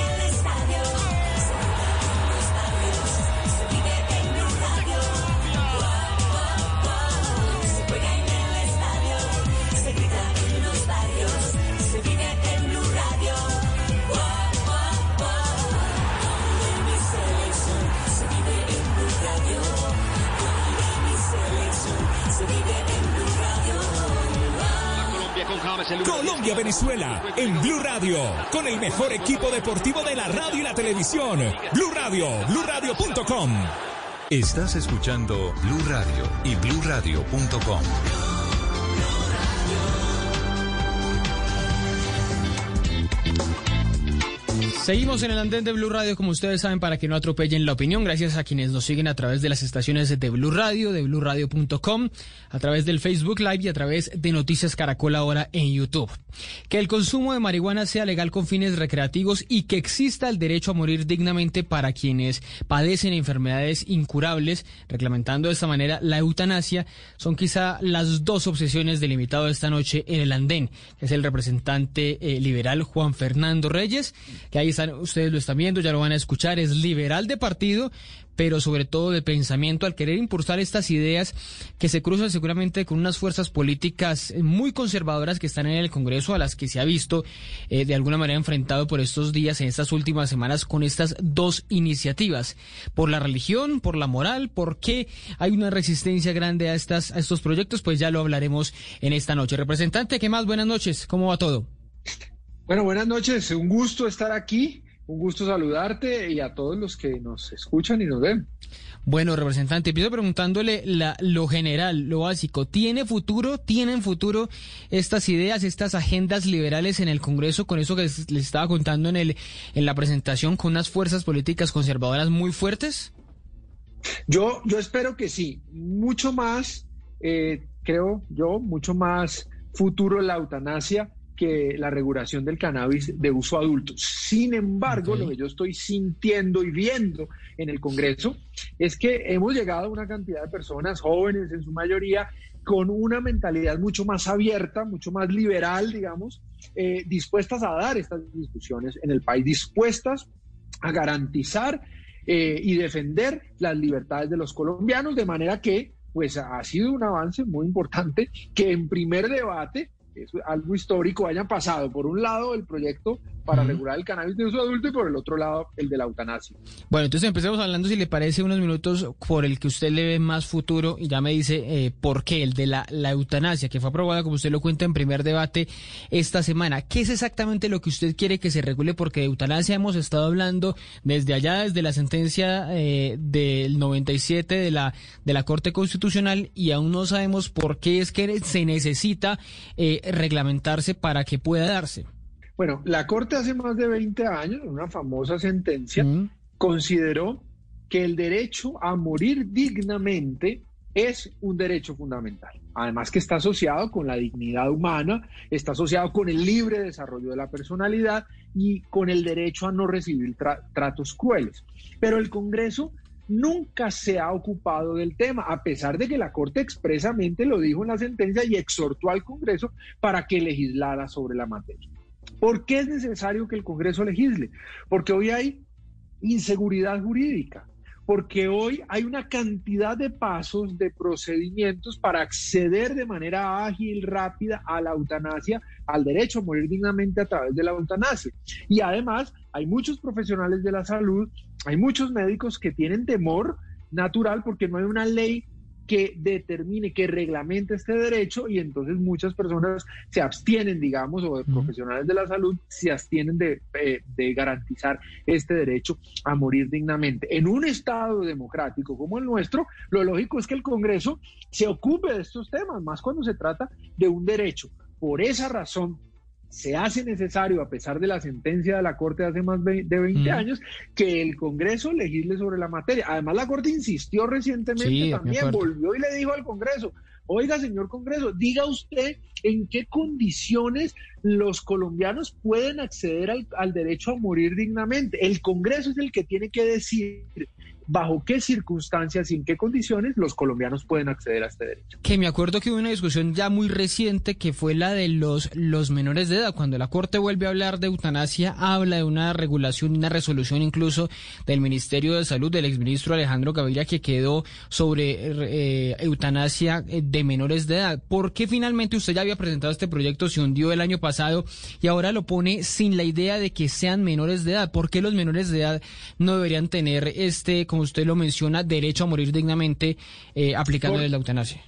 Colombia-Venezuela en Blue Radio, con el mejor equipo deportivo de la radio y la televisión. Blue Radio, BlueRadio.com. Estás escuchando Blue Radio y BlueRadio.com. Seguimos en el andén de Blue Radio, como ustedes saben, para que no atropellen la opinión. Gracias a quienes nos siguen a través de las estaciones de Blue Radio, de BlueRadio.com, a través del Facebook Live y a través de Noticias Caracol ahora en YouTube. Que el consumo de marihuana sea legal con fines recreativos y que exista el derecho a morir dignamente para quienes padecen enfermedades incurables, reglamentando de esta manera la eutanasia, son quizá las dos obsesiones delimitadas esta noche en el andén, es el representante eh, liberal Juan Fernando Reyes, que ahí ustedes lo están viendo, ya lo van a escuchar, es liberal de partido, pero sobre todo de pensamiento al querer impulsar estas ideas que se cruzan seguramente con unas fuerzas políticas muy conservadoras que están en el Congreso, a las que se ha visto eh, de alguna manera enfrentado por estos días, en estas últimas semanas, con estas dos iniciativas. Por la religión, por la moral, por qué hay una resistencia grande a, estas, a estos proyectos, pues ya lo hablaremos en esta noche. Representante, ¿qué más? Buenas noches, ¿cómo va todo? Bueno, buenas noches, un gusto estar aquí, un gusto saludarte y a todos los que nos escuchan y nos ven. Bueno, representante, empiezo preguntándole la, lo general, lo básico. ¿Tiene futuro, tienen futuro estas ideas, estas agendas liberales en el Congreso con eso que les, estaba contando en, el, en la presentación con unas fuerzas políticas conservadoras muy fuertes? Yo, yo espero que sí, mucho más, eh, creo yo, mucho más futuro la eutanasia que la regulación del cannabis de uso adulto. Sin embargo, lo que yo estoy sintiendo y viendo en el Congreso es que hemos llegado a una cantidad de personas jóvenes en su mayoría con una mentalidad mucho más abierta, mucho más liberal, digamos, eh, dispuestas a dar estas discusiones en el país, dispuestas a garantizar eh, y defender las libertades de los colombianos, de manera que pues ha sido un avance muy importante que en primer debate es algo histórico, hayan pasado por un lado el proyecto para regular el cannabis de uso adulto y por el otro lado el de la eutanasia. Bueno, entonces empecemos hablando, si le parece, unos minutos por el que usted le ve más futuro y ya me dice eh, por qué, el de la, la eutanasia, que fue aprobada, como usted lo cuenta en primer debate esta semana. ¿Qué es exactamente lo que usted quiere que se regule? Porque de eutanasia hemos estado hablando desde allá, desde la sentencia eh, del 97 de la, de la Corte Constitucional y aún no sabemos por qué es que se necesita eh, reglamentarse para que pueda darse. Bueno, la Corte hace más de 20 años, en una famosa sentencia, Mm. consideró que el derecho a morir dignamente es un derecho fundamental. Además que está asociado con la dignidad humana, está asociado con el libre desarrollo de la personalidad y con el derecho a no recibir tra- tratos crueles. Pero el Congreso nunca se ha ocupado del tema, a pesar de que la Corte expresamente lo dijo en la sentencia y exhortó al Congreso para que legislara sobre la materia. ¿Por qué es necesario que el Congreso legisle? Porque hoy hay inseguridad jurídica, porque hoy hay una cantidad de pasos, de procedimientos para acceder de manera ágil, rápida a la eutanasia, al derecho a morir dignamente a través de la eutanasia. Y además hay muchos profesionales de la salud, hay muchos médicos que tienen temor natural porque no hay una ley que determine, que reglamente este derecho y entonces muchas personas se abstienen, digamos, o de profesionales de la salud se abstienen de, eh, de garantizar este derecho a morir dignamente. En un Estado democrático como el nuestro, lo lógico es que el Congreso se ocupe de estos temas, más cuando se trata de un derecho. Por esa razón, se hace necesario, a pesar de la sentencia de la Corte de hace más de 20 Mm. años, que el Congreso legisle sobre la materia. Además, la Corte insistió recientemente Sí, también, volvió y le dijo al Congreso, oiga, señor Congreso, diga usted en qué condiciones los colombianos pueden acceder al, al derecho a morir dignamente. El Congreso es el que tiene que decir bajo qué circunstancias y en qué condiciones los colombianos pueden acceder a este derecho. Que me acuerdo que hubo una discusión ya muy reciente que fue la de los, los menores de edad. Cuando la Corte vuelve a hablar de eutanasia, habla de una regulación, una resolución incluso del Ministerio de Salud, del exministro Alejandro Gaviria, que quedó sobre eh, eutanasia eh, de menores de edad. ¿Por qué finalmente usted ya había presentado este proyecto, se hundió el año pasado y ahora lo pone sin la idea de que sean menores de edad? ¿Por qué los menores de edad no deberían tener este, como usted lo menciona, derecho a morir dignamente eh, aplicándoles Por- la eutanasia?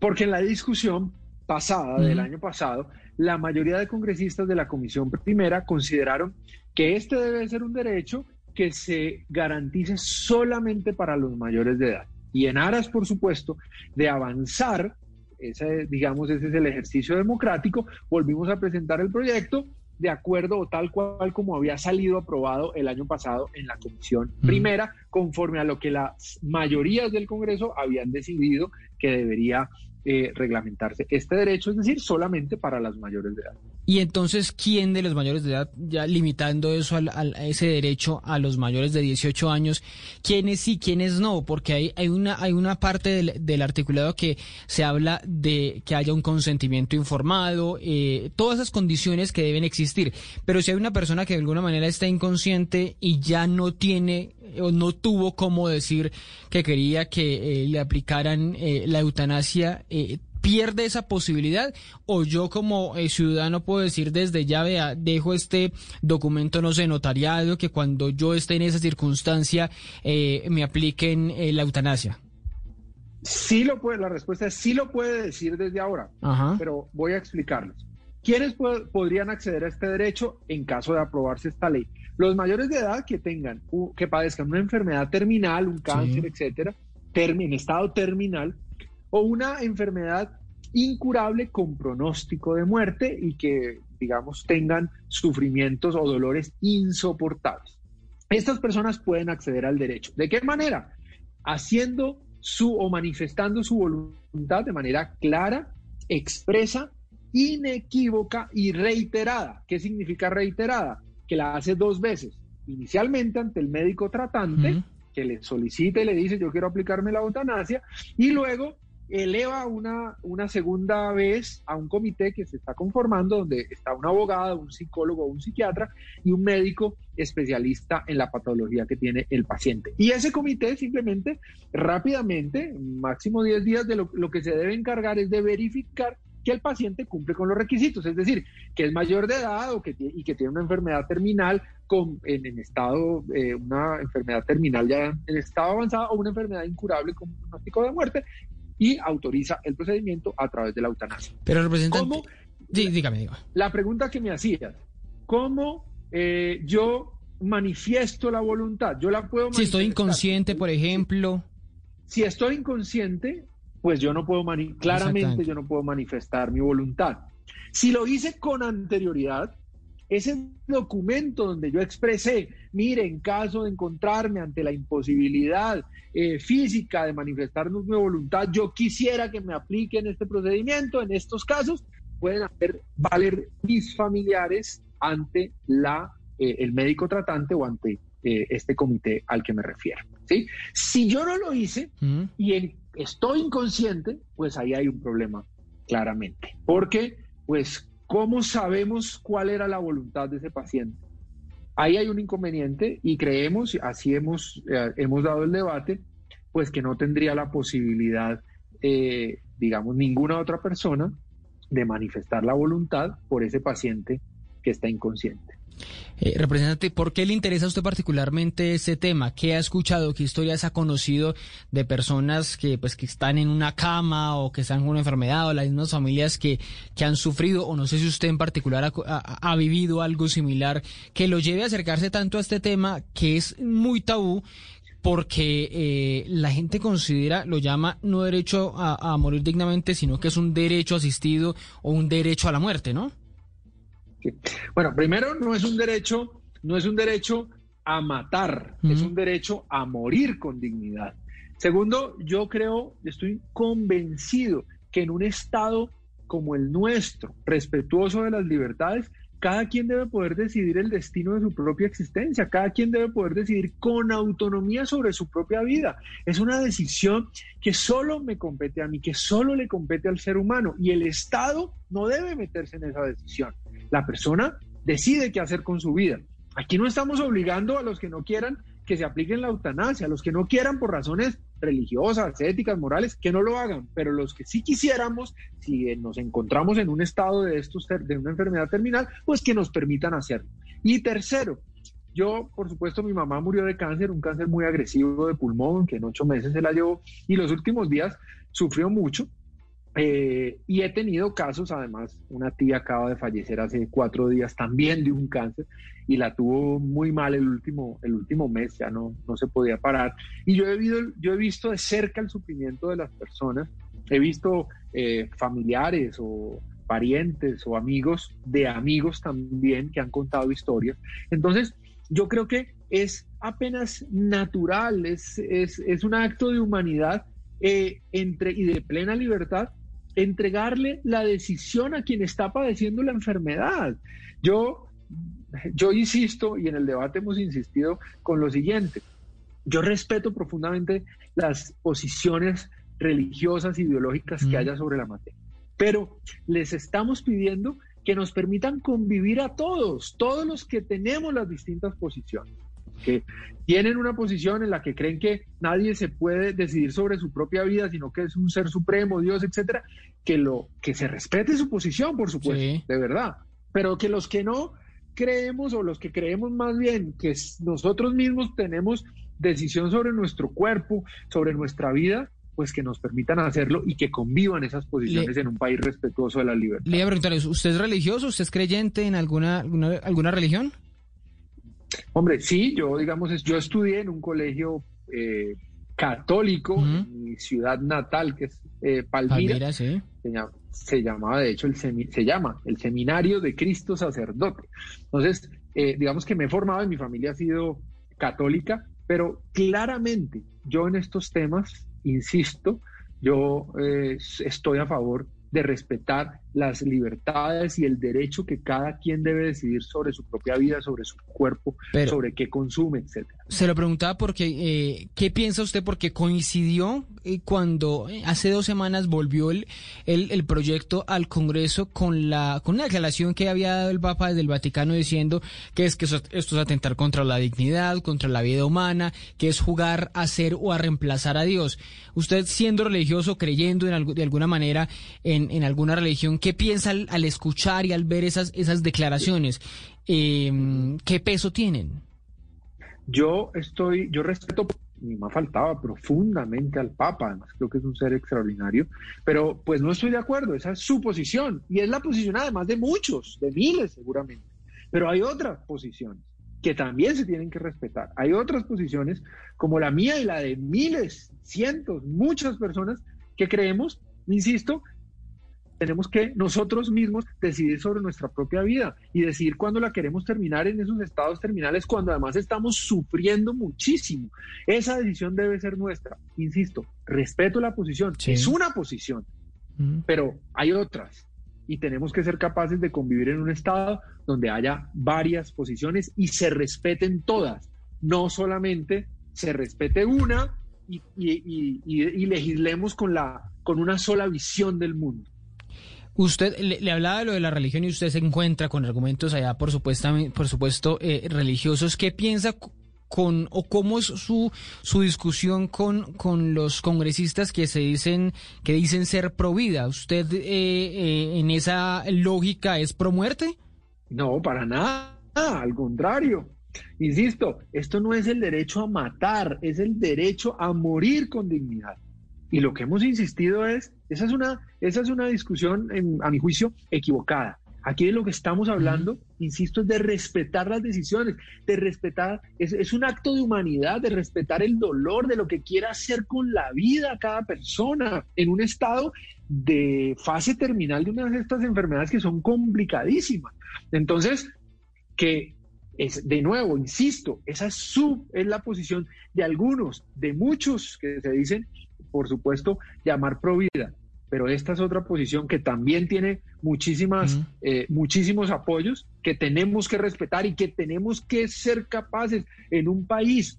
Porque en la discusión pasada, del año pasado, la mayoría de congresistas de la Comisión Primera consideraron que este debe ser un derecho que se garantice solamente para los mayores de edad. Y en aras, por supuesto, de avanzar, ese, digamos, ese es el ejercicio democrático, volvimos a presentar el proyecto de acuerdo o tal cual como había salido aprobado el año pasado en la Comisión. Primera, conforme a lo que las mayorías del Congreso habían decidido que debería eh, reglamentarse este derecho, es decir, solamente para las mayores de edad. Y entonces, ¿quién de los mayores de edad, ya limitando eso al, al- a ese derecho a los mayores de 18 años, quiénes sí, quiénes no? Porque hay, hay, una, hay una parte del, articulado que se habla de que haya un consentimiento informado, eh, todas esas condiciones que deben existir. Pero si hay una persona que de alguna manera está inconsciente y ya no tiene eh, o no tuvo cómo decir que quería que eh, le aplicaran eh, la eutanasia, eh, pierde esa posibilidad o yo como eh, ciudadano puedo decir desde ya vea dejo este documento no sé notariado que cuando yo esté en esa circunstancia eh, me apliquen eh, la eutanasia Sí lo puede, la respuesta es sí lo puede decir desde ahora, Ajá. pero voy a explicarles. ¿Quiénes po- podrían acceder a este derecho en caso de aprobarse esta ley? Los mayores de edad que tengan, que padezcan una enfermedad terminal, un cáncer, Sí. etcétera, en estado terminal, o una enfermedad incurable con pronóstico de muerte y que, digamos, tengan sufrimientos o dolores insoportables. Estas personas pueden acceder al derecho. ¿De qué manera? Haciendo su o manifestando su voluntad de manera clara, expresa, inequívoca y reiterada. ¿Qué significa reiterada? Que la hace dos veces. Inicialmente ante el médico tratante, que le solicita y le dice yo quiero aplicarme la eutanasia, y luego eleva una, una segunda vez a un comité que se está conformando, donde está un abogado, un psicólogo, un psiquiatra y un médico especialista en la patología que tiene el paciente. Y ese comité simplemente rápidamente, máximo 10 días, de lo, lo que se debe encargar es de verificar que el paciente cumple con los requisitos, es decir, que es mayor de edad o que, y que tiene una enfermedad terminal con, en, estado, eh, una enfermedad terminal ya en estado avanzado o una enfermedad incurable con pronóstico de muerte y autoriza el procedimiento a través de la eutanasia. Pero representante, dígame, dígame. La pregunta que me hacías, ¿cómo eh, yo manifiesto la voluntad? Yo la puedo Si estoy inconsciente, por ejemplo. Si estoy inconsciente, pues yo no puedo, claramente yo no puedo manifestar mi voluntad. Si lo hice con anterioridad, ese documento donde yo expresé, mire, en caso de encontrarme ante la imposibilidad eh, física de manifestar mi voluntad, yo quisiera que me apliquen este procedimiento en estos casos, pueden hacer valer mis familiares ante la, eh, el médico tratante o ante eh, este comité al que me refiero. ¿sí? Si yo no lo hice y estoy inconsciente, pues ahí hay un problema, claramente. Porque, pues, ¿cómo sabemos cuál era la voluntad de ese paciente? Ahí hay un inconveniente y creemos, así hemos, eh, hemos dado el debate, pues que no tendría la posibilidad, digamos, ninguna otra persona de manifestar la voluntad por ese paciente que está inconsciente. Eh, representante, ¿por qué le interesa a usted particularmente ese tema? ¿Qué ha escuchado? ¿Qué historias ha conocido de personas que pues que están en una cama o que están con una enfermedad o las mismas familias que, que han sufrido o no sé si usted en particular ha, vivido algo similar que lo lleve a acercarse tanto a este tema que es muy tabú porque eh, la gente considera, lo llama no derecho a morir dignamente, sino que es un derecho asistido o un derecho a la muerte, ¿no? Bueno, primero no es un derecho, no es un derecho a matar, es un derecho a morir con dignidad. Segundo, yo creo, estoy convencido que en un estado como el nuestro, respetuoso de las libertades, cada quien debe poder decidir el destino de su propia existencia, cada quien debe poder decidir con autonomía sobre su propia vida. Es una decisión que solo me compete a mí, que solo le compete al ser humano y el Estado no debe meterse en esa decisión. La persona decide qué hacer con su vida. Aquí no estamos obligando a los que no quieran que se apliquen la eutanasia, a los que no quieran por razones religiosas, éticas, morales, que no lo hagan, pero los que sí quisiéramos, si nos encontramos en un estado de estos de una enfermedad terminal, pues que nos permitan hacerlo. Y tercero, yo, por supuesto, mi mamá murió de cáncer, un cáncer muy agresivo de pulmón, que en ocho meses se la llevó, y los últimos días sufrió mucho. Eh, y he tenido casos, además, una tía acaba de fallecer hace cuatro días también de un cáncer y la tuvo muy mal el último, el último mes, ya no, no se podía parar. Y yo he, visto, yo he visto de cerca el sufrimiento de las personas, he visto eh, familiares o parientes o amigos de amigos también que han contado historias. Entonces, yo creo que es apenas natural, es, es, es un acto de humanidad eh, entre, y de plena libertad entregarle la decisión a quien está padeciendo la enfermedad. Yo, yo insisto, y en el debate hemos insistido con lo siguiente, yo respeto profundamente las posiciones religiosas, ideológicas que haya sobre la materia, pero les estamos pidiendo que nos permitan convivir a todos, todos los que tenemos las distintas posiciones que tienen una posición en la que creen que nadie se puede decidir sobre su propia vida, sino que es un ser supremo, Dios, etcétera, que lo que se respete su posición, por supuesto, de verdad, pero que los que no creemos o los que creemos más bien que nosotros mismos tenemos decisión sobre nuestro cuerpo, sobre nuestra vida, pues que nos permitan hacerlo y que convivan esas posiciones en un país respetuoso de la libertad. Le iba a preguntar, ¿usted es religioso? ¿Usted es creyente en alguna, alguna, alguna religión? Hombre, sí, yo digamos, yo estudié en un colegio eh, católico en mi ciudad natal, que es eh, Palmira. se, llamaba, de hecho, el se llama el Seminario de Cristo Sacerdote. Entonces, eh, digamos que me he formado y mi familia ha sido católica, pero claramente yo en estos temas, insisto, yo estoy a favor de respetar las libertades y el derecho que cada quien debe decidir sobre su propia vida, sobre su cuerpo, sobre qué consume, etcétera. Se lo preguntaba porque, eh, ¿qué piensa usted? Porque coincidió eh, cuando eh, hace dos semanas volvió el, el, proyecto al Congreso con la con una declaración que había dado el Papa del Vaticano diciendo que es que esto es atentar contra la dignidad, contra la vida humana, que es jugar a ser o a reemplazar a Dios. Usted siendo religioso, creyendo en de alguna manera en, en alguna religión, ¿Qué piensa al, escuchar y al ver esas, esas declaraciones? Em, ¿Qué peso tienen? Yo estoy, yo respeto, ni más faltaba profundamente al Papa, además creo que es un ser extraordinario, pero pues no estoy de acuerdo, esa es su posición y es la posición además de muchos, de miles seguramente, pero hay otras posiciones que también se tienen que respetar. Hay otras posiciones como la mía y la de miles, cientos, muchas personas que creemos, insisto, tenemos que nosotros mismos decidir sobre nuestra propia vida y decidir cuándo la queremos terminar en esos estados terminales cuando además estamos sufriendo muchísimo. Esa decisión debe ser nuestra. Insisto, respeto la posición, es una posición, pero hay otras y tenemos que ser capaces de convivir en un estado donde haya varias posiciones y se respeten todas, no solamente se respete una y, y legislemos con, la, con una sola visión del mundo. Usted le, hablaba de lo de la religión y usted se encuentra con argumentos allá, por, por supuesto, eh, religiosos. ¿Qué piensa con o cómo es su, su discusión con, con los congresistas que se dicen que dicen ser pro vida? ¿Usted eh, eh, en esa lógica es pro muerte? No, para nada, al contrario. Insisto, esto no es el derecho a matar, es el derecho a morir con dignidad. Y lo que hemos insistido es, esa es una, esa es una discusión, a mi juicio, equivocada. Aquí de lo que estamos hablando, insisto, es de respetar las decisiones, de respetar, es, es, un acto de humanidad, de respetar el dolor, de lo que quiera hacer con la vida cada persona en un estado de fase terminal de una de estas enfermedades que son complicadísimas. Entonces, que es, de nuevo, insisto, esa es su, es la posición de algunos, de muchos que se dicen por supuesto, llamar Provida, pero esta es otra posición que también tiene muchísimas, eh, muchísimos apoyos que tenemos que respetar y que tenemos que ser capaces en un país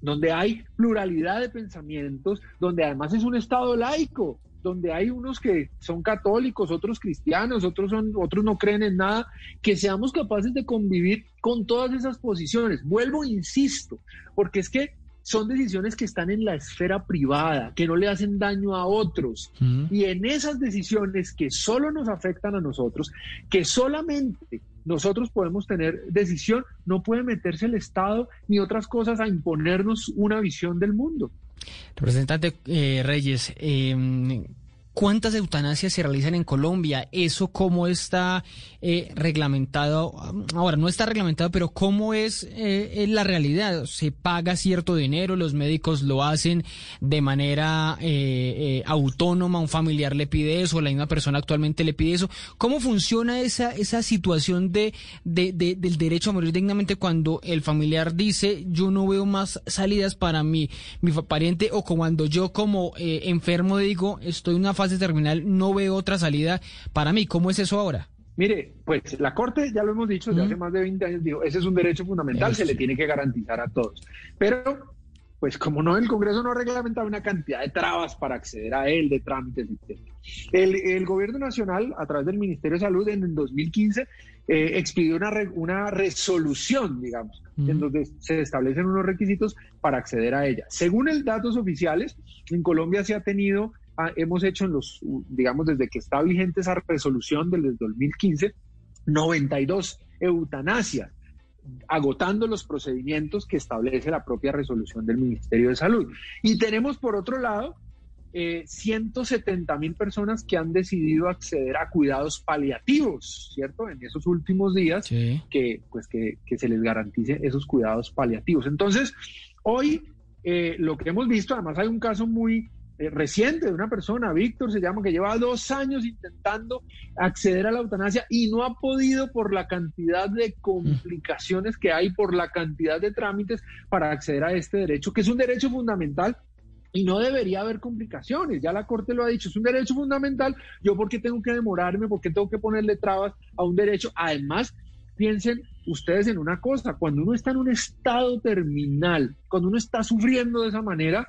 donde hay pluralidad de pensamientos, donde además es un Estado laico, donde hay unos que son católicos, otros cristianos, otros, son, otros no creen en nada, que seamos capaces de convivir con todas esas posiciones. Vuelvo, insisto, porque es que son decisiones que están en la esfera privada, que no le hacen daño a otros. Y en esas decisiones que solo nos afectan a nosotros, que solamente nosotros podemos tener decisión, no puede meterse el Estado ni otras cosas a imponernos una visión del mundo. Representante eh, Reyes, eh, ¿Cuántas eutanasias se realizan en Colombia? ¿Eso cómo está eh, reglamentado? Ahora, no está reglamentado, pero ¿cómo es eh, la realidad? ¿Se paga cierto dinero? ¿Los médicos lo hacen de manera eh, autónoma? ¿Un familiar le pide eso? ¿La misma persona actualmente le pide eso? ¿Cómo funciona esa, esa situación de, de, del derecho a morir dignamente cuando el familiar dice yo no veo más salidas para mi, mi pariente o cuando yo como enfermo digo estoy una fase terminal, no veo otra salida para mí. ¿Cómo es eso ahora? Mire, pues la Corte, ya lo hemos dicho desde hace más de 20 años, dijo, ese es un derecho fundamental, se le tiene que garantizar a todos. Pero, pues como no, el Congreso no reglamentaba una cantidad de trabas para acceder a él, de trámites, etc. El, el Gobierno Nacional, a través del Ministerio de Salud, en el 2015, eh, expidió una, una resolución, digamos, en donde se establecen unos requisitos para acceder a ella. Según el datos oficiales, en Colombia se ha tenido hemos hecho en los, digamos, desde que está vigente esa resolución del 2015, 92 eutanasias, agotando los procedimientos que establece la propia resolución del Ministerio de Salud. Y tenemos, por otro lado, eh, 170 mil personas que han decidido acceder a cuidados paliativos, ¿cierto? En esos últimos días, que, pues que, que, se les garantice esos cuidados paliativos. Entonces, hoy eh, lo que hemos visto, además hay un caso muy eh, reciente de una persona, Víctor se llama, que lleva dos años intentando acceder a la eutanasia y no ha podido por la cantidad de complicaciones que hay, por la cantidad de trámites para acceder a este derecho, que es un derecho fundamental y no debería haber complicaciones. Ya la Corte lo ha dicho, es un derecho fundamental. Yo, ¿por qué tengo que demorarme? ¿Por qué tengo que ponerle trabas a un derecho? Además, piensen ustedes en una cosa, cuando uno está en un estado terminal, cuando uno está sufriendo de esa manera,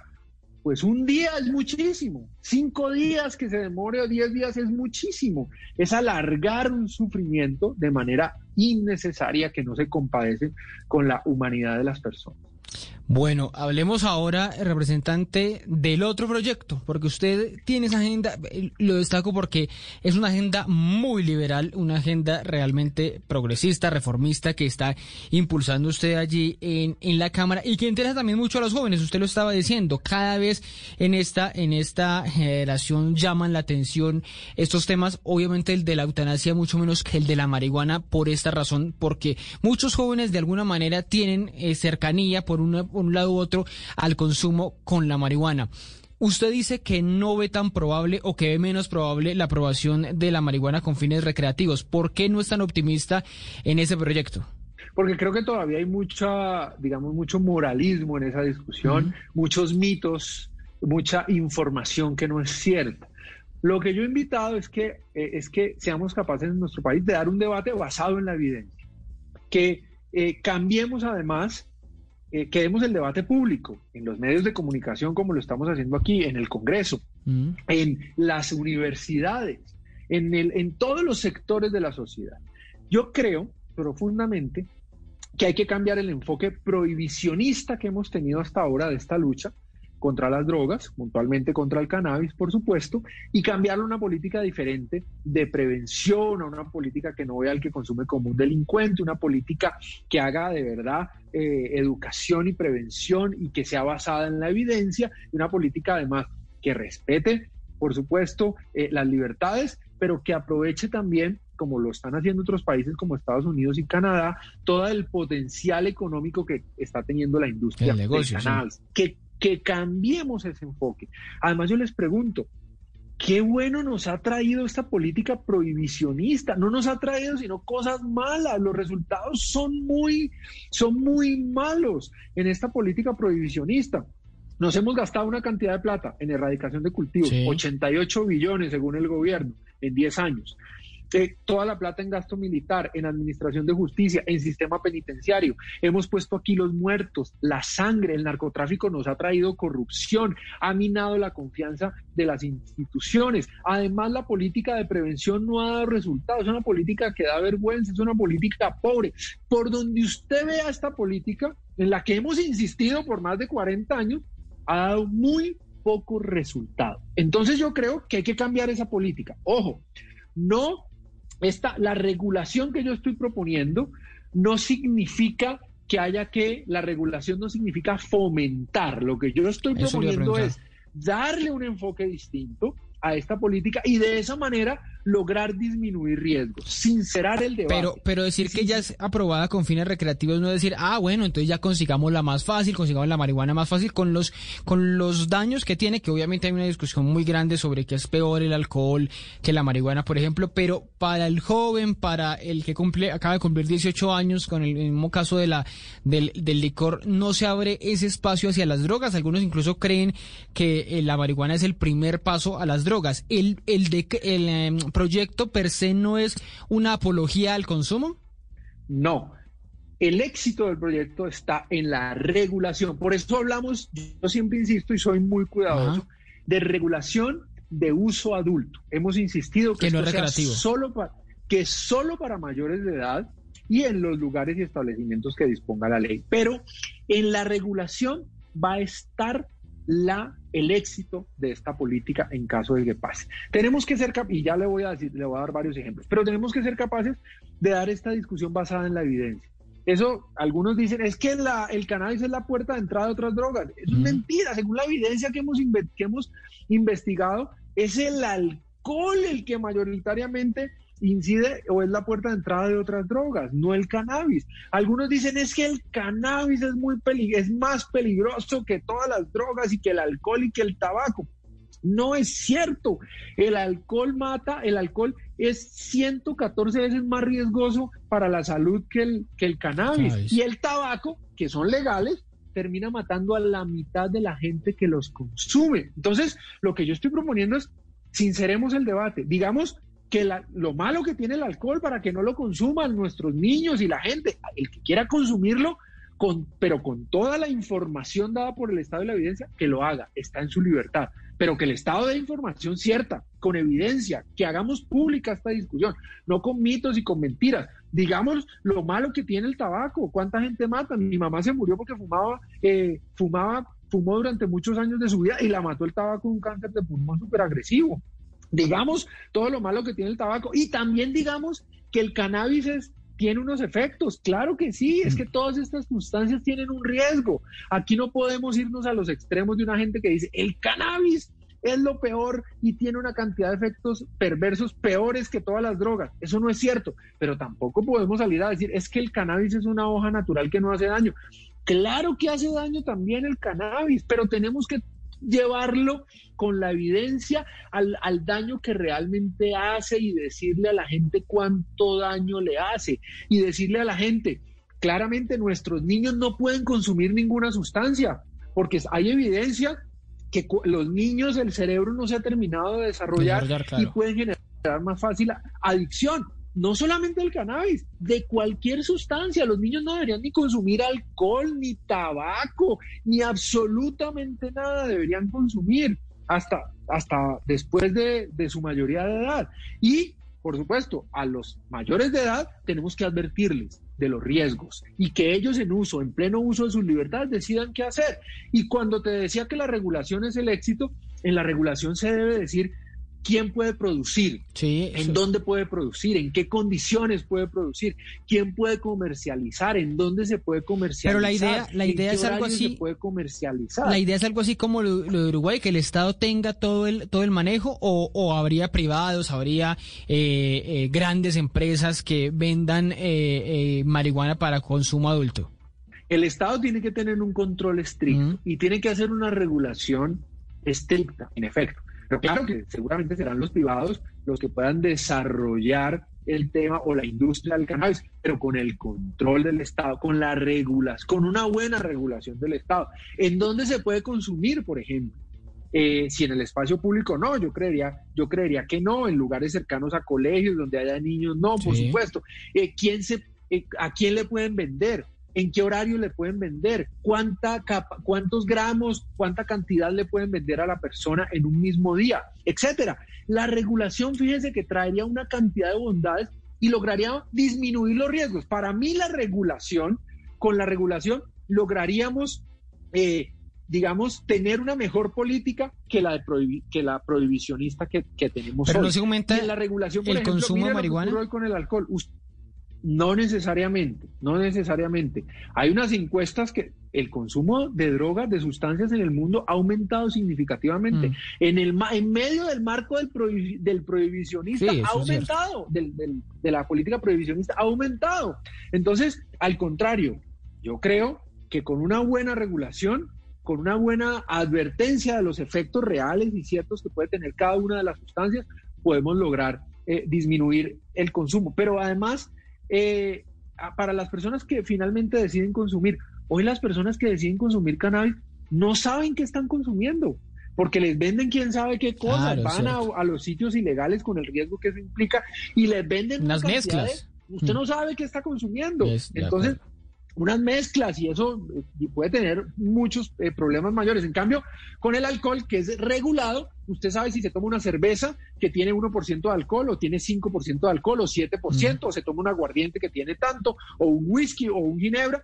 pues un día es muchísimo, cinco días que se demore o diez días es muchísimo, es alargar un sufrimiento de manera innecesaria que no se compadece con la humanidad de las personas. Bueno, hablemos ahora, representante, del otro proyecto, porque usted tiene esa agenda, eh, lo destaco porque es una agenda muy liberal, una agenda realmente progresista, reformista, que está impulsando usted allí en, en la Cámara y que interesa también mucho a los jóvenes. Usted lo estaba diciendo, cada vez en esta, en esta generación llaman la atención estos temas, obviamente el de la eutanasia mucho menos que el de la marihuana, por esta razón, porque muchos jóvenes de alguna manera tienen eh, cercanía por una un lado u otro al consumo con la marihuana. Usted dice que no ve tan probable o que ve menos probable la aprobación de la marihuana con fines recreativos. ¿Por qué no es tan optimista en ese proyecto? Porque creo que todavía hay mucha, digamos, mucho moralismo en esa discusión, muchos mitos, mucha información que no es cierta. Lo que yo he invitado es que, eh, es que seamos capaces en nuestro país de dar un debate basado en la evidencia, que eh, cambiemos además eh, que demos el debate público en los medios de comunicación como lo estamos haciendo aquí, en el Congreso, mm. en las universidades, en, el, en todos los sectores de la sociedad. Yo creo profundamente que hay que cambiar el enfoque prohibicionista que hemos tenido hasta ahora de esta lucha contra las drogas, puntualmente contra el cannabis, por supuesto, y cambiarlo a una política diferente de prevención, a una política que no vea al que consume como un delincuente, una política que haga de verdad eh, educación y prevención y que sea basada en la evidencia, y una política además que respete, por supuesto, eh, las libertades, pero que aproveche también como lo están haciendo otros países como Estados Unidos y Canadá, todo el potencial económico que está teniendo la industria del cannabis, que que cambiemos ese enfoque. Además, yo les pregunto, qué bueno nos ha traído esta política prohibicionista. No nos ha traído sino cosas malas. Los resultados son muy, son muy malos en esta política prohibicionista. Nos hemos gastado una cantidad de plata en erradicación de cultivos, 88 billones según el gobierno en 10 años toda la plata en gasto militar, en administración de justicia, en sistema penitenciario. Hemos puesto aquí los muertos, la sangre, el narcotráfico nos ha traído corrupción, ha minado la confianza de las instituciones. Además, la política de prevención no ha dado resultados, es una política que da vergüenza, es una política pobre. Por donde usted vea esta política, en la que hemos insistido por más de 40 años, ha dado muy poco resultado. Entonces yo creo que hay que cambiar esa política. Ojo, no esta, la regulación que yo estoy proponiendo no significa que haya que, la regulación no significa fomentar. Lo que yo estoy proponiendo es darle un enfoque distinto a esta política y de esa manera lograr disminuir riesgos, sincerar el debate. Pero, pero decir que ya es aprobada con fines recreativos no es decir, ah, bueno, entonces ya consigamos la más fácil, consigamos la marihuana más fácil con los, con los daños que tiene, que obviamente hay una discusión muy grande sobre qué es peor el alcohol que la marihuana, por ejemplo, pero para el joven, para el que cumple, acaba de cumplir 18 años, con el mismo caso de la, del, del licor, no se abre ese espacio hacia las drogas. Algunos incluso creen que eh, la marihuana es el primer paso a las drogas. El, el de, el, em, proyecto per se no es una apología al consumo? No. El éxito del proyecto está en la regulación. Por eso hablamos, yo siempre insisto y soy muy cuidadoso, de regulación de uso adulto. Hemos insistido que, no sea solo para, que solo para mayores de edad y en los lugares y establecimientos que disponga la ley. Pero en la regulación va a estar la, el éxito de esta política en caso de que pase. Tenemos que ser, y ya le voy a decir, le voy a dar varios ejemplos, pero tenemos que ser capaces de dar esta discusión basada en la evidencia. Eso, algunos dicen, es que la, el cannabis es la puerta de entrada de otras drogas. Es mentira, según la evidencia que hemos, que hemos investigado, es el alcohol el que mayoritariamente incide o es la puerta de entrada de otras drogas, no el cannabis. Algunos dicen es que el cannabis es muy es más peligroso que todas las drogas y que el alcohol y que el tabaco. No es cierto. El alcohol mata, el alcohol es 114 veces más riesgoso para la salud que el, que el cannabis. Y el tabaco, que son legales, termina matando a la mitad de la gente que los consume. Entonces, lo que yo estoy proponiendo es, sinceremos el debate, digamos que lo malo que tiene el alcohol para que no lo consuman nuestros niños y la gente, el que quiera consumirlo, con, pero con toda la información dada por el Estado de la evidencia, que lo haga, está en su libertad, pero que el Estado dé información cierta, con evidencia, que hagamos pública esta discusión, no con mitos y con mentiras. Digamos lo malo que tiene el tabaco, cuánta gente mata. Mi mamá se murió porque fumaba, eh, fumaba, fumó durante muchos años de su vida y la mató el tabaco un cáncer de pulmón súper agresivo. Digamos todo lo malo que tiene el tabaco y también digamos que el cannabis es tiene unos efectos, claro que sí, es que todas estas sustancias tienen un riesgo. Aquí no podemos irnos a los extremos de una gente que dice, el cannabis es lo peor y tiene una cantidad de efectos perversos peores que todas las drogas. Eso no es cierto, pero tampoco podemos salir a decir, es que el cannabis es una hoja natural que no hace daño. Claro que hace daño también el cannabis, pero tenemos que llevarlo con la evidencia al, daño que realmente hace y decirle a la gente cuánto daño le hace y decirle a la gente, claramente nuestros niños no pueden consumir ninguna sustancia porque hay evidencia que los niños, el cerebro no se ha terminado de desarrollar, y pueden generar más fácil adicción no solamente del cannabis, de cualquier sustancia. Los niños no deberían ni consumir alcohol, ni tabaco, ni absolutamente nada deberían consumir hasta, hasta después de, de su mayoría de edad. Y, por supuesto, a los mayores de edad tenemos que advertirles de los riesgos y que ellos en uso, en pleno uso de sus libertades, decidan qué hacer. Y cuando te decía que la regulación es el éxito, en la regulación se debe decir quién puede producir, en dónde puede producir, en qué condiciones puede producir, quién puede comercializar, en dónde se puede comercializar. Pero la idea, la idea es algo así. puede comercializar. La idea es algo así como lo, de Uruguay, que el Estado tenga todo el todo el manejo, o, habría privados, habría eh, eh, grandes empresas que vendan eh, marihuana para consumo adulto. El Estado tiene que tener un control estricto y tiene que hacer una regulación estricta, en efecto. Pero claro que seguramente serán los privados los que puedan desarrollar el tema o la industria del cannabis, pero con el control del Estado, con la regulación, con una buena regulación del Estado. ¿En dónde se puede consumir, por ejemplo? Eh, si en el espacio público no, yo creería, yo creería que no, en lugares cercanos a colegios donde haya niños, no, por supuesto. Eh, ¿quién se, eh, ¿A quién le pueden vender? En qué horario le pueden vender, cuánta cuántos gramos, cuánta cantidad le pueden vender a la persona en un mismo día, etcétera. La regulación, fíjense que traería una cantidad de bondades y lograría disminuir los riesgos. Para mí la regulación, con la regulación lograríamos, eh, digamos, tener una mejor política que la de que la prohibicionista que, tenemos Pero hoy. no se aumenta la regulación, el consumo de marihuana. Hoy con el alcohol. No necesariamente, no necesariamente. Hay unas encuestas que el consumo de drogas, de sustancias en el mundo ha aumentado significativamente. Mm. En, el, en medio del marco del, del prohibicionista ha aumentado, de la política prohibicionista ha aumentado. Entonces, al contrario, yo creo que con una buena regulación, con una buena advertencia de los efectos reales y ciertos que puede tener cada una de las sustancias, podemos lograr eh, disminuir el consumo. Pero además, eh, para las personas que finalmente deciden consumir. Hoy las personas que deciden consumir cannabis no saben qué están consumiendo, porque les venden quién sabe qué cosas, van a, los sitios ilegales con el riesgo que eso implica y les venden las mezclas. usted no sabe qué está consumiendo. Entonces, unas mezclas y eso eh, puede tener muchos eh, problemas mayores. En cambio, con el alcohol, que es regulado, usted sabe si se toma una cerveza que tiene 1% de alcohol o tiene 5% de alcohol o 7%, o se toma un aguardiente que tiene tanto, o un whisky o un ginebra,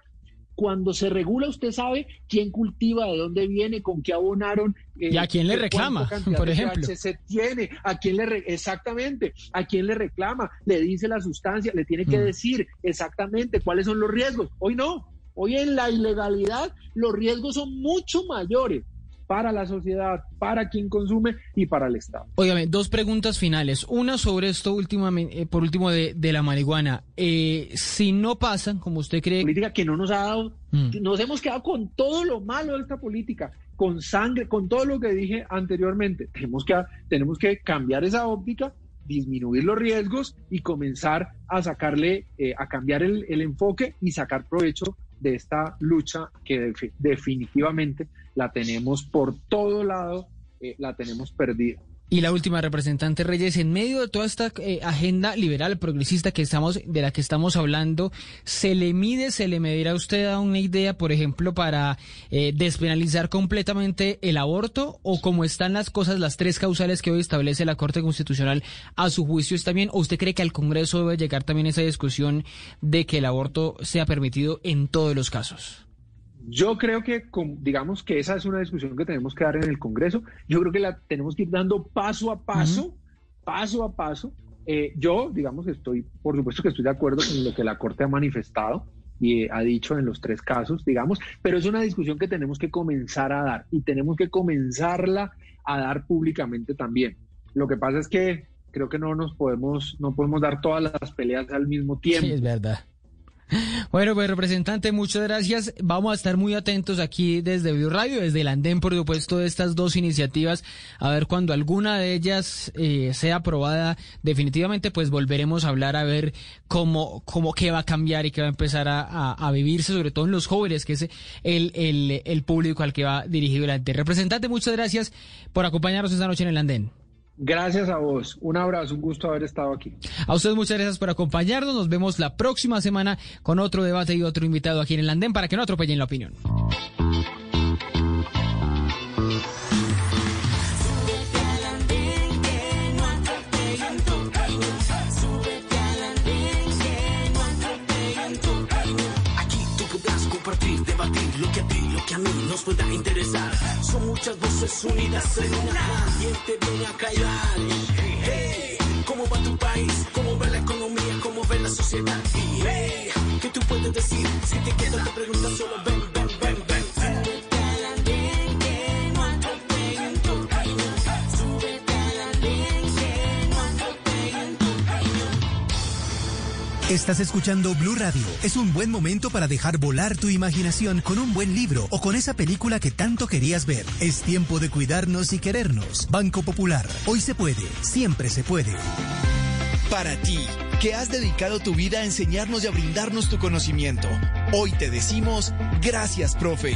cuando se regula, usted sabe quién cultiva, de dónde viene, con qué abonaron. Eh, y a quién le reclama, por ejemplo. Se tiene, a quién le exactamente, a quién le reclama, le dice la sustancia, le tiene que mm. decir exactamente cuáles son los riesgos. Hoy no, hoy en la ilegalidad los riesgos son mucho mayores para la sociedad, para quien consume y para el Estado. Óigame, dos preguntas finales. Una sobre esto últimamente, eh, por último de, la marihuana. Eh, si no pasan, como usted cree... Política que no nos ha dado, mm. nos hemos quedado con todo lo malo de esta política, con sangre, con todo lo que dije anteriormente. Tenemos que, tenemos que cambiar esa óptica disminuir los riesgos y comenzar a sacarle, eh, a cambiar el, el enfoque y sacar provecho de esta lucha que definitivamente la tenemos por todo lado, eh, la tenemos perdida. Y la última representante Reyes, en medio de toda esta eh, agenda liberal progresista que estamos, de la que estamos hablando, ¿se le mide, se le medirá a usted a una idea, por ejemplo, para eh, despenalizar completamente el aborto? ¿O como están las cosas, las tres causales que hoy establece la Corte Constitucional, a su juicio está bien? ¿O usted cree que al Congreso debe llegar también esa discusión de que el aborto sea permitido en todos los casos? Yo creo que, digamos que esa es una discusión que tenemos que dar en el Congreso. Yo creo que la tenemos que ir dando paso a paso, paso a paso. Eh, yo, digamos, estoy, por supuesto que estoy de acuerdo con lo que la Corte ha manifestado y ha dicho en los tres casos, digamos, pero es una discusión que tenemos que comenzar a dar y tenemos que comenzarla a dar públicamente también. Lo que pasa es que creo que no nos podemos, no podemos dar todas las peleas al mismo tiempo. Sí, es verdad. Bueno, pues representante, muchas gracias. Vamos a estar muy atentos aquí desde Blue Radio, desde el andén, por supuesto, de estas dos iniciativas. A ver, cuando alguna de ellas eh, sea aprobada definitivamente, pues volveremos a hablar a ver cómo, cómo qué va a cambiar y qué va a empezar a, vivirse, sobre todo en los jóvenes, que es el, el, el público al que va dirigido el andén. Representante, muchas gracias por acompañarnos esta noche en el andén. Gracias a vos. Un abrazo, un gusto haber estado aquí. A ustedes muchas gracias por acompañarnos. Nos vemos la próxima semana con otro debate y otro invitado aquí en el Andén para que no atropellen la opinión. Nos pueda interesar. Son muchas voces unidas en una. ¿Quién te viene a callar? Hey, ¿cómo va tu país? ¿Cómo va la economía? ¿Cómo ve la sociedad? Y hey, ¿qué tú puedes decir? Si te quedas te preguntas solo ven, ven, ven, ven. Estás escuchando Blue Radio. Es un buen momento para dejar volar tu imaginación con un buen libro o con esa película que tanto querías ver. Es tiempo de cuidarnos y querernos. Banco Popular. Hoy se puede. Siempre se puede. Para ti, que has dedicado tu vida a enseñarnos y a brindarnos tu conocimiento. Hoy te decimos, gracias, profe.